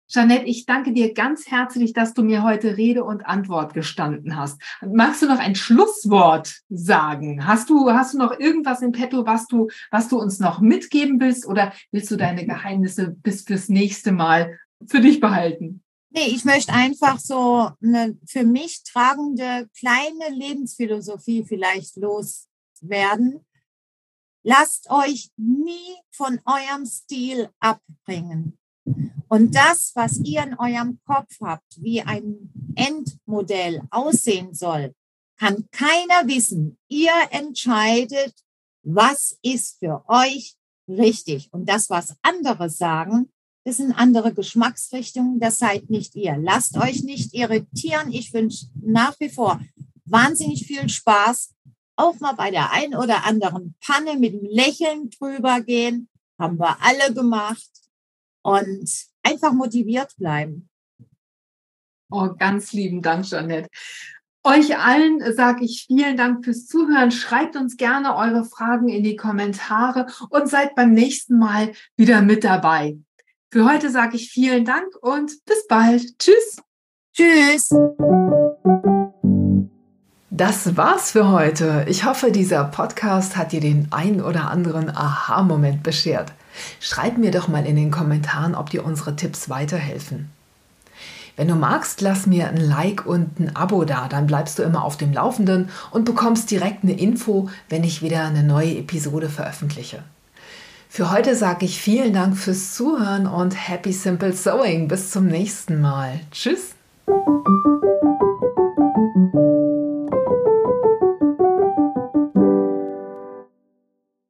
Jeanette, ich danke dir ganz herzlich, dass du mir heute Rede und Antwort gestanden hast. Magst du noch ein Schlusswort sagen? Hast du, hast du noch irgendwas im Petto, was du, was du uns noch mitgeben willst oder willst du deine Geheimnisse bis fürs nächste Mal für dich behalten? Nee, ich möchte einfach so eine für mich tragende kleine Lebensphilosophie vielleicht loswerden. Lasst euch nie von eurem Stil abbringen. Und das, was ihr in eurem Kopf habt, wie ein Endmodell aussehen soll, kann keiner wissen. Ihr entscheidet, was ist für euch richtig. Und das, was andere sagen, das sind andere Geschmacksrichtungen, das seid nicht ihr. Lasst euch nicht irritieren. Ich wünsche nach wie vor wahnsinnig viel Spaß. Auch mal bei der einen oder anderen Panne mit dem Lächeln drüber gehen. Haben wir alle gemacht. Und einfach motiviert bleiben. Oh, ganz lieben Dank, Jeanette. Euch allen sage ich vielen Dank fürs Zuhören. Schreibt uns gerne eure Fragen in die Kommentare und seid beim nächsten Mal wieder mit dabei. Für heute sage ich vielen Dank und bis bald. Tschüss. Tschüss. Das war's für heute. Ich hoffe, dieser Podcast hat dir den ein oder anderen Aha-Moment beschert. Schreib mir doch mal in den Kommentaren, ob dir unsere Tipps weiterhelfen. Wenn du magst, lass mir ein Like und ein Abo da, dann bleibst du immer auf dem Laufenden und bekommst direkt eine Info, wenn ich wieder eine neue Episode veröffentliche. Für heute sage ich vielen Dank fürs Zuhören und Happy Simple Sewing. Bis zum nächsten Mal. Tschüss.